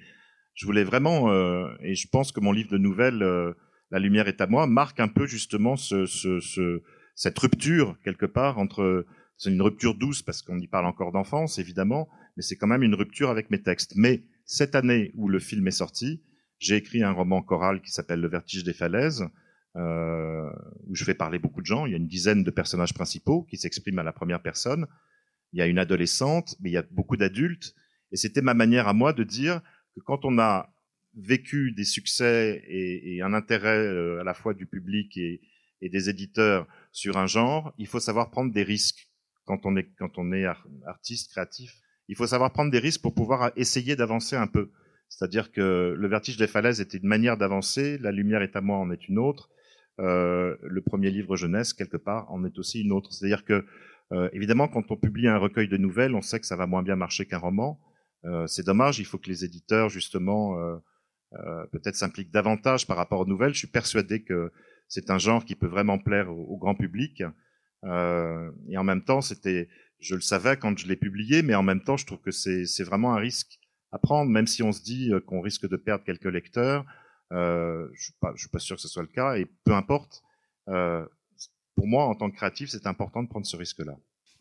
je voulais vraiment, euh, et je pense que mon livre de nouvelles, euh, La lumière est à moi, marque un peu justement ce, ce, ce, cette rupture quelque part entre, c'est une rupture douce parce qu'on y parle encore d'enfance évidemment, mais c'est quand même une rupture avec mes textes. Mais cette année où le film est sorti, j'ai écrit un roman choral qui s'appelle Le vertige des falaises, euh, où je fais parler beaucoup de gens. Il y a une dizaine de personnages principaux qui s'expriment à la première personne. Il y a une adolescente, mais il y a beaucoup d'adultes. Et c'était ma manière à moi de dire, que quand on a vécu des succès et, un intérêt euh, à la fois du public et, des éditeurs sur un genre, il faut savoir prendre des risques quand on est, quand on est artiste, créatif. Il faut savoir prendre des risques pour pouvoir essayer d'avancer un peu. C'est-à-dire que le vertige des falaises était une manière d'avancer, la lumière est à moi en est une autre, euh, le premier livre jeunesse, quelque part, en est aussi une autre. C'est-à-dire que, euh, évidemment, quand on publie un recueil de nouvelles, on sait que ça va moins bien marcher qu'un roman. Euh, c'est dommage, il faut que les éditeurs, justement, euh, euh, peut-être s'impliquent davantage par rapport aux nouvelles. Je suis persuadé que c'est un genre qui peut vraiment plaire au, grand public. et en même temps, c'était, je le savais quand je l'ai publié, mais en même temps, je trouve que c'est vraiment un risque à prendre, même si on se dit qu'on risque de perdre quelques lecteurs. Euh, je suis suis pas sûr que ce soit le cas, et peu importe. Euh, pour moi, en tant que créatif, c'est important de prendre ce risque-là.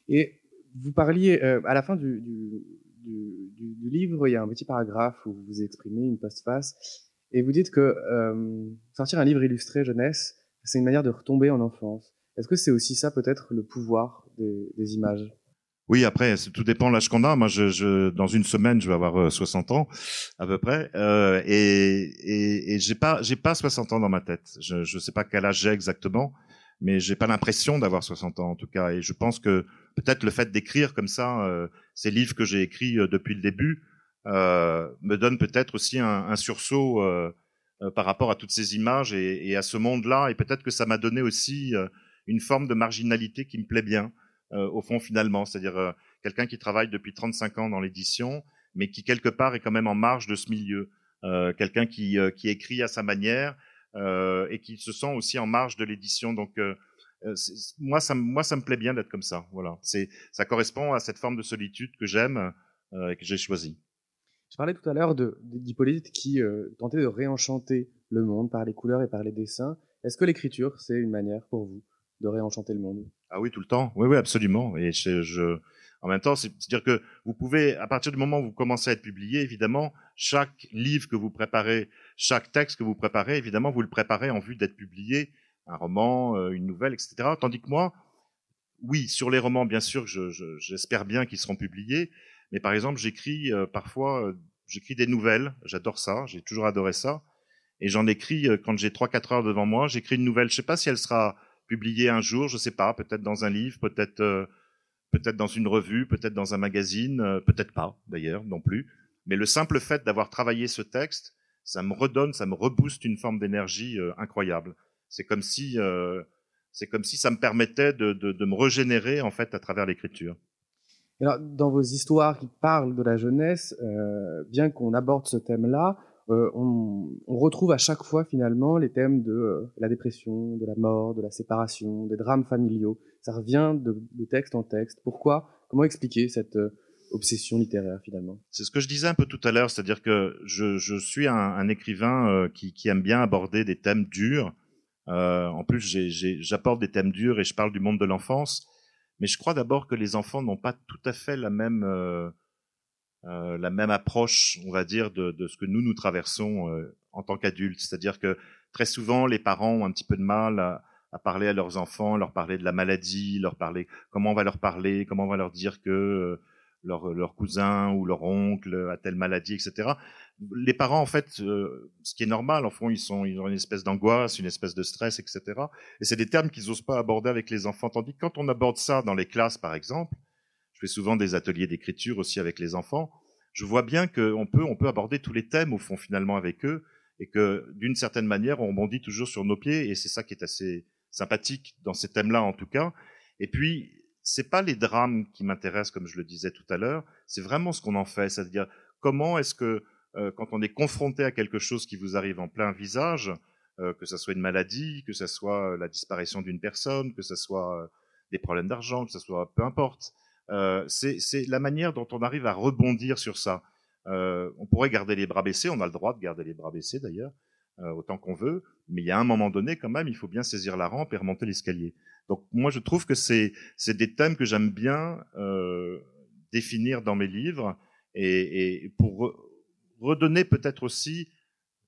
Et vous parliez euh, à la fin du, du, du, livre, il y a un petit paragraphe où vous vous exprimez, une postface, et vous dites que euh, sortir un livre illustré jeunesse, c'est une manière de retomber en enfance. Est-ce que c'est aussi ça peut-être le pouvoir des, images? Oui, après, tout dépend de l'âge qu'on a. Moi, je, je, dans une semaine, je vais avoir 60 euh, ans à peu près, euh, et, j'ai pas, j'ai pas 60 ans dans ma tête. Je, ne sais pas quel âge j'ai exactement, mais j'ai pas l'impression d'avoir 60 ans en tout cas. Et je pense que peut-être le fait d'écrire comme ça euh, ces livres que j'ai écrits euh, depuis le début euh, me donne peut-être aussi un, un sursaut euh, euh, par rapport à toutes ces images et, et à ce monde-là. Et peut-être que ça m'a donné aussi une forme de marginalité qui me plaît bien au fond finalement, c'est-à-dire quelqu'un qui travaille depuis 35 ans dans l'édition, mais qui quelque part est quand même en marge de ce milieu. quelqu'un qui, qui écrit à sa manière et qui se sent aussi en marge de l'édition. Donc euh, moi, ça, moi, ça me plaît bien d'être comme ça. Voilà, c'est, ça correspond à cette forme de solitude que j'aime euh, et que j'ai choisie. Je parlais tout à l'heure d'Hippolyte qui euh, tentait de réenchanter le monde par les couleurs et par les dessins. Est-ce que l'écriture, c'est une manière pour vous de réenchanter le monde? Ah oui, tout le temps. Oui, oui, absolument. Et je, je en même temps, c'est-à-dire que vous pouvez, à partir du moment où vous commencez à être publié, évidemment, chaque livre que vous préparez, chaque texte que vous préparez, évidemment, vous le préparez en vue d'être publié, un roman, euh, une nouvelle, etc. Tandis que moi, oui, sur les romans, bien sûr, j'espère bien qu'ils seront publiés, mais par exemple, j'écris euh, parfois, euh, j'écris des nouvelles, j'adore ça, j'ai toujours adoré ça, et j'en écris quand j'ai trois quatre heures devant moi, j'écris une nouvelle, je sais pas si elle sera publiée un jour, je sais pas, peut-être dans un livre, peut-être peut-être dans une revue, peut-être dans un magazine, euh, peut-être pas d'ailleurs non plus. Mais le simple fait d'avoir travaillé ce texte, ça me redonne, ça me rebooste une forme d'énergie euh, incroyable. C'est comme si, euh, c'est comme si ça me permettait de, de, de, me régénérer en fait à travers l'écriture. Alors, dans vos histoires qui parlent de la jeunesse, bien qu'on aborde ce thème-là, on, on, retrouve à chaque fois finalement les thèmes de la dépression, de la mort, de la séparation, des drames familiaux ça revient de, texte en texte. Pourquoi? Comment expliquer cette euh, obsession littéraire finalement? C'est ce que je disais un peu tout à l'heure, c'est-à-dire que je, suis un, écrivain euh, qui, aime bien aborder des thèmes durs. Euh, en plus, j'apporte des thèmes durs et je parle du monde de l'enfance. Mais je crois d'abord que les enfants n'ont pas tout à fait la même la même approche, on va dire, de, ce que nous nous traversons en tant qu'adultes. C'est-à-dire que très souvent, les parents ont un petit peu de mal à, à parler à leurs enfants, leur parler de la maladie, leur parler comment on va leur parler, comment on va leur dire que euh, leur, leur cousin ou leur oncle a telle maladie, etc. Les parents, en fait, euh, ce qui est normal, en fond, ils ils ont une espèce d'angoisse, une espèce de stress, etc. Et c'est des termes qu'ils n'osent pas aborder avec les enfants. Tandis que quand on aborde ça dans les classes, par exemple, je fais souvent des ateliers d'écriture aussi avec les enfants. Je vois bien qu'on peut, on peut aborder tous les thèmes au fond finalement avec eux, et que d'une certaine manière, on rebondit toujours sur nos pieds, et c'est ça qui est assez sympathique dans ces thèmes-là en tout cas. Et puis, c'est pas les drames qui m'intéressent, comme je le disais tout à l'heure, c'est vraiment ce qu'on en fait, c'est-à-dire comment est-ce que euh, quand on est confronté à quelque chose qui vous arrive en plein visage, euh, que ce soit une maladie, que ce soit la disparition d'une personne, que ce soit euh, des problèmes d'argent, que ce soit peu importe, c'est la manière dont on arrive à rebondir sur ça. on pourrait garder les bras baissés, on a le droit de garder les bras baissés d'ailleurs, euh, autant qu'on veut, mais il y a un moment donné quand même, il faut bien saisir la rampe et remonter l'escalier. Donc moi je trouve que c'est c'est des thèmes que j'aime bien euh, définir dans mes livres et, et pour redonner peut-être aussi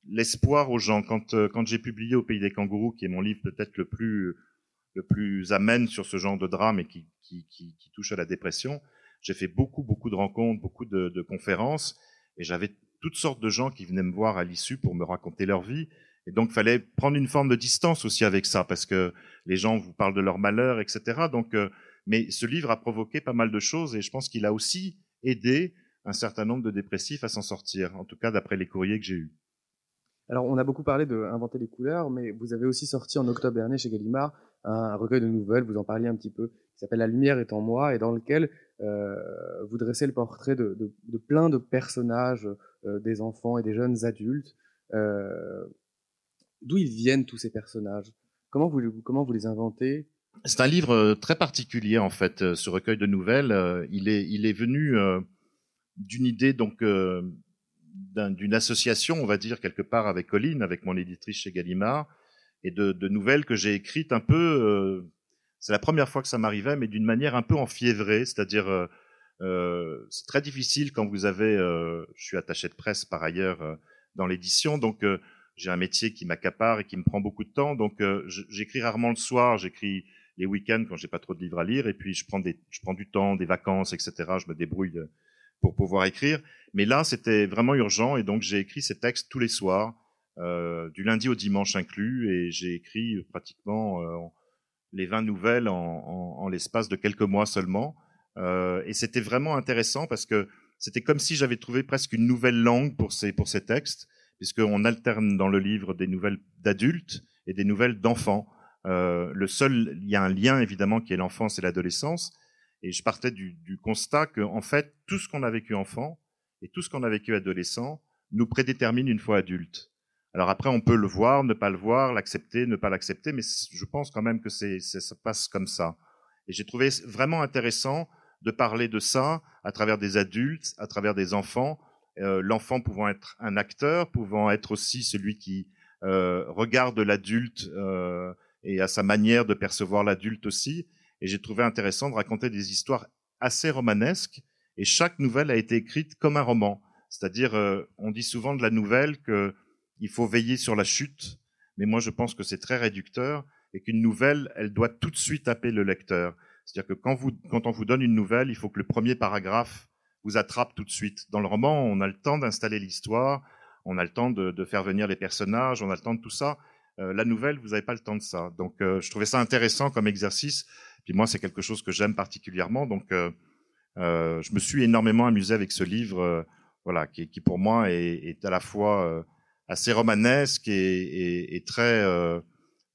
l'espoir aux gens. Quand euh, quand j'ai publié Au pays des kangourous, qui est mon livre peut-être le plus le plus amène sur ce genre de drame et qui, qui, qui, qui touche à la dépression, j'ai fait beaucoup beaucoup de rencontres, beaucoup de, de conférences et j'avais toutes sortes de gens qui venaient me voir à l'issue pour me raconter leur vie. Et donc, fallait prendre une forme de distance aussi avec ça, parce que les gens vous parlent de leur malheur, etc. Donc, euh, mais ce livre a provoqué pas mal de choses, et je pense qu'il a aussi aidé un certain nombre de dépressifs à s'en sortir, en tout cas d'après les courriers que j'ai eus. Alors, on a beaucoup parlé de inventer les couleurs, mais vous avez aussi sorti en octobre dernier chez Gallimard un recueil de nouvelles, vous en parliez un petit peu, qui s'appelle La lumière est en moi, et dans lequel euh, vous dressez le portrait de, plein de personnages des enfants et des jeunes adultes. Euh, d'où ils viennent tous ces personnages? Comment vous, comment vous les inventez? C'est un livre euh, très particulier en fait, ce recueil de nouvelles. Il est, il est venu d'une idée donc d'une association, on va dire quelque part avec Colline, avec mon éditrice chez Gallimard, et de, nouvelles que j'ai écrites un peu. c'est la première fois que ça m'arrivait, mais d'une manière un peu enfiévrée, c'est-à-dire euh, c'est très difficile quand vous avez, euh, je suis attaché de presse par ailleurs euh, dans l'édition, donc j'ai un métier qui m'accapare et qui me prend beaucoup de temps, donc j'écris rarement le soir, j'écris les week-ends quand j'ai pas trop de livres à lire, et puis je prends des, je prends du temps, des vacances, etc. Je me débrouille pour pouvoir écrire. Mais là, c'était vraiment urgent, et donc j'ai écrit ces textes tous les soirs, euh, du lundi au dimanche inclus, et j'ai écrit pratiquement euh, les 20 nouvelles en, en, en l'espace de quelques mois seulement. Euh, et c'était vraiment intéressant parce que c'était comme si j'avais trouvé presque une nouvelle langue pour ces, pour ces textes, puisqu'on alterne dans le livre des nouvelles d'adultes et des nouvelles d'enfants. Euh, le seul, il y a un lien évidemment qui est l'enfance et l'adolescence, et je partais du, du constat que en fait tout ce qu'on a vécu enfant et tout ce qu'on a vécu adolescent nous prédétermine une fois adulte. Alors après, on peut le voir, ne pas le voir, l'accepter, ne pas l'accepter, mais je pense quand même que c'est, ça passe comme ça. Et j'ai trouvé vraiment intéressant de parler de ça à travers des adultes, à travers des enfants, euh, l'enfant pouvant être un acteur, pouvant être aussi celui qui euh, regarde l'adulte euh, et à sa manière de percevoir l'adulte aussi. Et j'ai trouvé intéressant de raconter des histoires assez romanesques. Et chaque nouvelle a été écrite comme un roman. C'est-à-dire, euh, on dit souvent de la nouvelle qu'il faut veiller sur la chute, mais moi je pense que c'est très réducteur et qu'une nouvelle, elle doit tout de suite appeler le lecteur. C'est-à-dire que quand, on vous donne une nouvelle, il faut que le premier paragraphe vous attrape tout de suite. Dans le roman, on a le temps d'installer l'histoire, on a le temps de, faire venir les personnages, on a le temps de tout ça. Euh, la nouvelle, vous n'avez pas le temps de ça. Donc, euh, je trouvais ça intéressant comme exercice. Puis moi, c'est quelque chose que j'aime particulièrement. Donc, euh, je me suis énormément amusé avec ce livre, voilà, qui, pour moi est, à la fois assez romanesque et, et, et très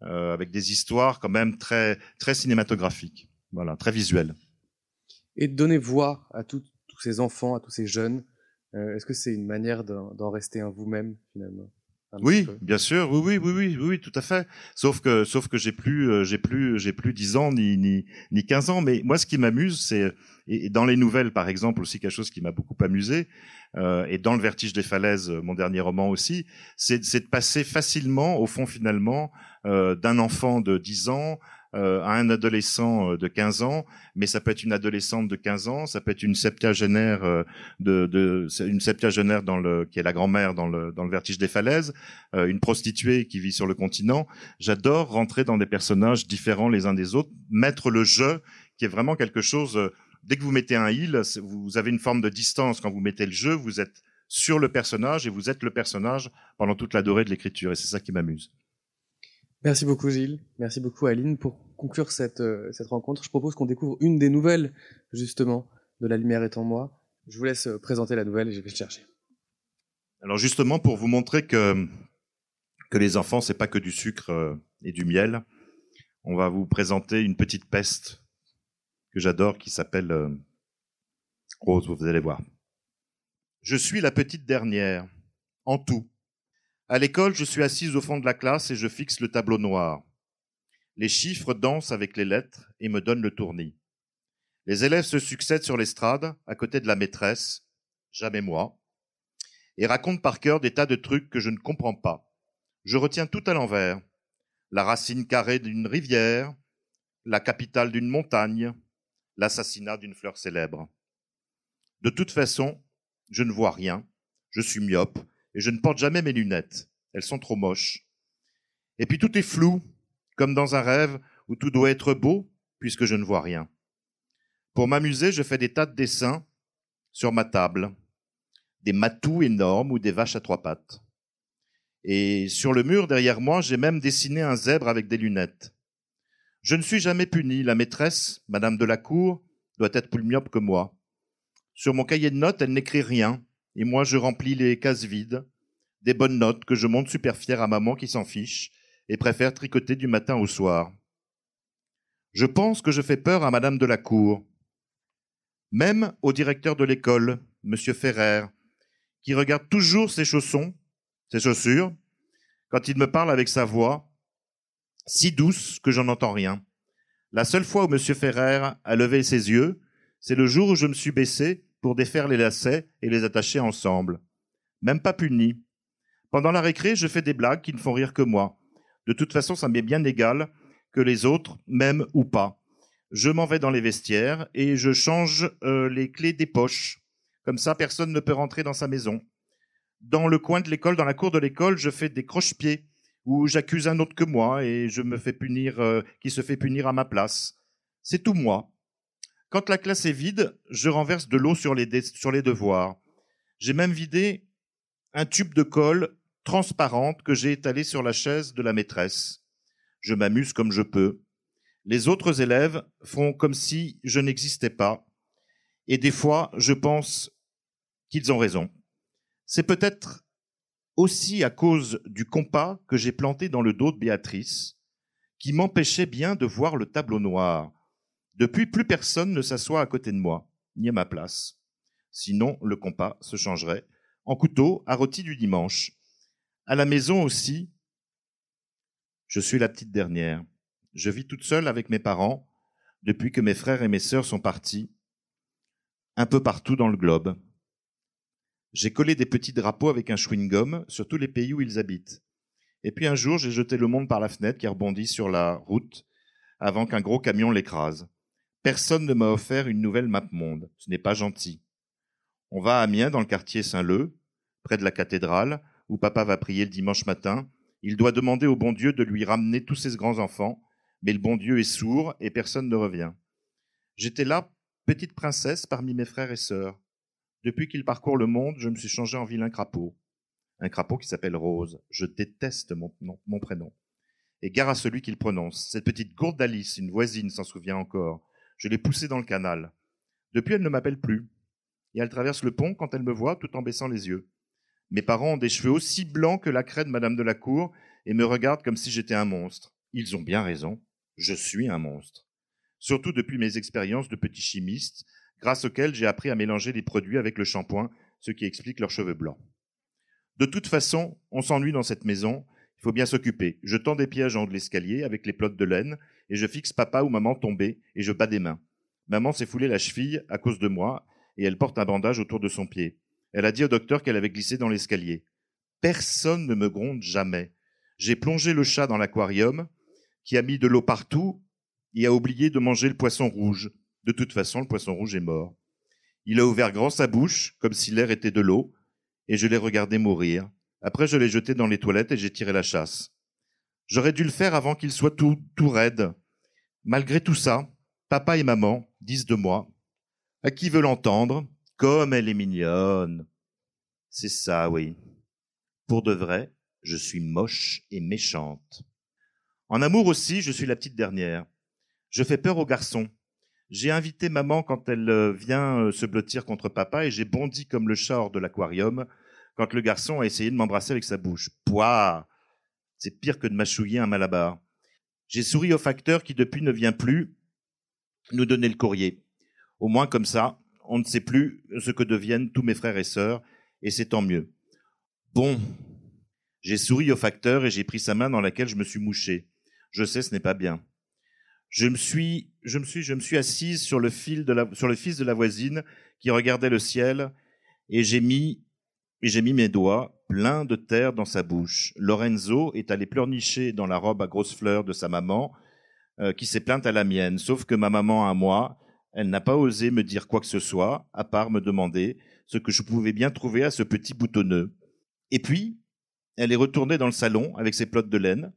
avec des histoires quand même très très cinématographiques, voilà, très visuelles. Et de donner voix à tout, tous ces enfants, à tous ces jeunes, est-ce que c'est une manière d'en rester un vous-même finalement? Oui, bien sûr, oui, oui, oui, oui, oui, tout à fait. Sauf que, sauf que j'ai plus, euh, j'ai plus, j'ai plus 10 ans ni ni ni 15 ans. Mais moi, ce qui m'amuse, c'est et dans les nouvelles, par exemple, aussi quelque chose qui m'a beaucoup amusé, euh, et dans le Vertige des falaises, euh, mon dernier roman aussi, c'est de passer facilement, au fond, finalement, euh, d'un enfant de 10 ans euh, à un adolescent euh, de 15 ans, mais ça peut être une adolescente de 15 ans, ça peut être une septuagénaire euh, de, de une septuagénaire dans le qui est la grand-mère dans le dans le vertige des falaises, une prostituée qui vit sur le continent. J'adore rentrer dans des personnages différents les uns des autres, mettre le jeu qui est vraiment quelque chose dès que vous mettez un il, vous avez une forme de distance quand vous mettez le jeu, vous êtes sur le personnage et vous êtes le personnage pendant toute la durée de l'écriture et c'est ça qui m'amuse. Merci beaucoup Gilles, merci beaucoup Aline. Pour conclure cette, euh, cette rencontre, je propose qu'on découvre une des nouvelles justement de La lumière est en moi. Je vous laisse euh, présenter la nouvelle et je vais chercher. Alors justement pour vous montrer que que les enfants c'est pas que du sucre euh, et du miel, on va vous présenter une petite peste que j'adore qui s'appelle Rose, vous allez voir. Je suis la petite dernière en tout à l'école, je suis assise au fond de la classe et je fixe le tableau noir. Les chiffres dansent avec les lettres et me donnent le tournis. Les élèves se succèdent sur l'estrade, à côté de la maîtresse, jamais moi, et racontent par cœur des tas de trucs que je ne comprends pas. Je retiens tout à l'envers. La racine carrée d'une rivière, la capitale d'une montagne, l'assassinat d'une fleur célèbre. De toute façon, je ne vois rien, je suis myope, et je ne porte jamais mes lunettes. Elles sont trop moches. Et puis tout est flou, comme dans un rêve où tout doit être beau, puisque je ne vois rien. Pour m'amuser, je fais des tas de dessins sur ma table, des matous énormes ou des vaches à trois pattes. Et sur le mur derrière moi, j'ai même dessiné un zèbre avec des lunettes. Je ne suis jamais puni. La maîtresse, Madame de la Cour, doit être plus myope que moi. Sur mon cahier de notes, elle n'écrit rien et moi je remplis les cases vides, des bonnes notes que je monte super fier à maman qui s'en fiche et préfère tricoter du matin au soir. Je pense que je fais peur à madame de la cour, même au directeur de l'école, monsieur Ferrer, qui regarde toujours ses chaussons, ses chaussures, quand il me parle avec sa voix, si douce que j'en entends rien. La seule fois où monsieur Ferrer a levé ses yeux, c'est le jour où je me suis baissé pour défaire les lacets et les attacher ensemble. Même pas puni. Pendant la récré, je fais des blagues qui ne font rire que moi. De toute façon, ça m'est bien égal que les autres, même ou pas. Je m'en vais dans les vestiaires et je change euh, les clés des poches. Comme ça, personne ne peut rentrer dans sa maison. Dans le coin de l'école, dans la cour de l'école, je fais des croche-pieds où j'accuse un autre que moi et je me fais punir, euh, qui se fait punir à ma place. C'est tout moi. Quand la classe est vide, je renverse de l'eau sur les, sur les devoirs. J'ai même vidé un tube de colle transparente que j'ai étalé sur la chaise de la maîtresse. Je m'amuse comme je peux. Les autres élèves font comme si je n'existais pas. Et des fois, je pense qu'ils ont raison. C'est peut-être aussi à cause du compas que j'ai planté dans le dos de Béatrice, qui m'empêchait bien de voir le tableau noir. Depuis, plus personne ne s'assoit à côté de moi, ni à ma place. Sinon, le compas se changerait en couteau à rôti du dimanche. À la maison aussi, je suis la petite dernière. Je vis toute seule avec mes parents depuis que mes frères et mes sœurs sont partis, un peu partout dans le globe. J'ai collé des petits drapeaux avec un chewing-gum sur tous les pays où ils habitent. Et puis un jour, j'ai jeté le monde par la fenêtre qui rebondit sur la route avant qu'un gros camion l'écrase. Personne ne m'a offert une nouvelle map monde. Ce n'est pas gentil. On va à Amiens, dans le quartier Saint-Leu, près de la cathédrale, où papa va prier le dimanche matin. Il doit demander au bon Dieu de lui ramener tous ses grands-enfants, mais le bon Dieu est sourd et personne ne revient. J'étais là, petite princesse parmi mes frères et sœurs. Depuis qu'il parcourt le monde, je me suis changé en vilain crapaud. Un crapaud qui s'appelle Rose. Je déteste mon, prénom. Et gare à celui qui le prononce. Cette petite gourde d'Alice, une voisine, s'en souvient encore. Je l'ai poussée dans le canal. Depuis, elle ne m'appelle plus. Et elle traverse le pont quand elle me voit tout en baissant les yeux. Mes parents ont des cheveux aussi blancs que la craie de Madame de la Cour et me regardent comme si j'étais un monstre. Ils ont bien raison. Je suis un monstre. Surtout depuis mes expériences de petit chimiste, grâce auxquelles j'ai appris à mélanger les produits avec le shampoing, ce qui explique leurs cheveux blancs. De toute façon, on s'ennuie dans cette maison, il faut bien s'occuper. Je tends des pièges en haut de l'escalier avec les plottes de laine, et je fixe papa ou maman tombés, et je bats des mains. Maman s'est foulée la cheville à cause de moi, et elle porte un bandage autour de son pied. Elle a dit au docteur qu'elle avait glissé dans l'escalier. Personne ne me gronde jamais. J'ai plongé le chat dans l'aquarium, qui a mis de l'eau partout, et a oublié de manger le poisson rouge. De toute façon, le poisson rouge est mort. Il a ouvert grand sa bouche, comme si l'air était de l'eau, et je l'ai regardé mourir. Après, je l'ai jeté dans les toilettes et j'ai tiré la chasse. J'aurais dû le faire avant qu'il soit tout, tout raide. Malgré tout ça, papa et maman disent de moi, à qui veut l'entendre, comme elle est mignonne. C'est ça, oui. Pour de vrai, je suis moche et méchante. En amour aussi, je suis la petite dernière. Je fais peur aux garçons. J'ai invité maman quand elle euh, vient euh, se blottir contre papa et j'ai bondi comme le chat hors de l'aquarium quand le garçon a essayé de m'embrasser avec sa bouche. Pouah C'est pire que de mâchouiller un malabar. J'ai souri au facteur qui depuis ne vient plus nous donner le courrier. Au moins comme ça, on ne sait plus ce que deviennent tous mes frères et sœurs, et c'est tant mieux. Bon, j'ai souri au facteur et j'ai pris sa main dans laquelle je me suis mouché. Je sais, ce n'est pas bien je me suis, je me suis, je me suis assise sur le fil sur le fils de la voisine qui regardait le ciel et j'ai mis, et j'ai mis mes doigts pleins de terre dans sa bouche. Lorenzo est allé pleurnicher dans la robe à grosses fleurs de sa maman, euh, qui s'est plainte à la mienne. Sauf que ma maman à moi, elle n'a pas osé me dire quoi que ce soit, à part me demander ce que je pouvais bien trouver à ce petit boutonneux. Et puis, elle est retournée dans le salon avec ses plottes de laine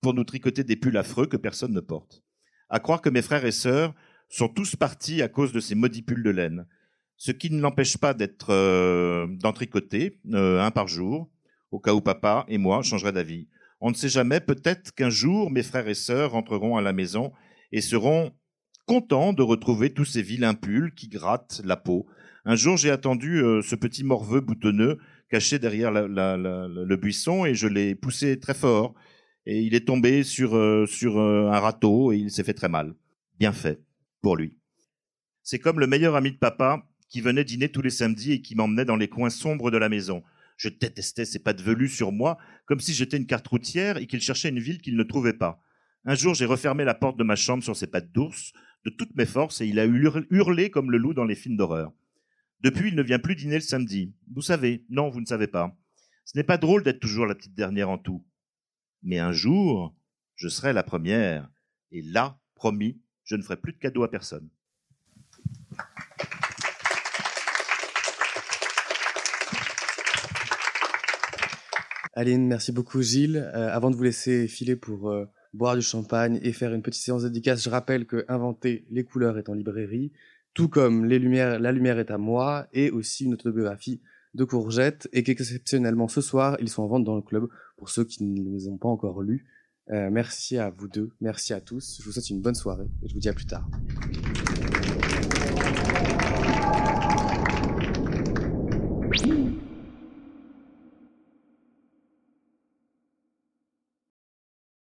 pour nous tricoter des pulls affreux que personne ne porte à croire que mes frères et sœurs sont tous partis à cause de ces maudits pulls de laine. Ce qui ne l'empêche pas d'être euh, d'en tricoter euh, un par jour, au cas où papa et moi changeraient d'avis. On ne sait jamais, peut-être qu'un jour mes frères et sœurs rentreront à la maison et seront contents de retrouver tous ces vilains pulls qui grattent la peau. Un jour, j'ai attendu euh, ce petit morveux boutonneux caché derrière le buisson et je l'ai poussé très fort et il est tombé sur, euh, sur euh, un râteau et il s'est fait très mal. Bien fait pour lui. C'est comme le meilleur ami de papa qui venait dîner tous les samedis et qui m'emmenait dans les coins sombres de la maison. Je détestais ses pattes velues sur moi, comme si j'étais une carte routière et qu'il cherchait une ville qu'il ne trouvait pas. Un jour, j'ai refermé la porte de ma chambre sur ses pattes d'ours, de toutes mes forces, et il a hurlé comme le loup dans les films d'horreur. Depuis, il ne vient plus dîner le samedi. Vous savez, non, vous ne savez pas. Ce n'est pas drôle d'être toujours la petite dernière en tout. Mais un jour, je serai la première. Et là, promis, je ne ferai plus de cadeaux à personne. Aline, merci beaucoup Gilles. Euh, avant de vous laisser filer pour euh, boire du champagne et faire une petite séance dédicace, je rappelle que Inventer les couleurs est en librairie, tout comme les lumières, La lumière est à moi et aussi une autobiographie de courgettes et qu'exceptionnellement ce soir, ils sont en vente dans le club pour ceux qui ne les ont pas encore lus. Euh, merci à vous deux, merci à tous. Je vous souhaite une bonne soirée et je vous dis à plus tard.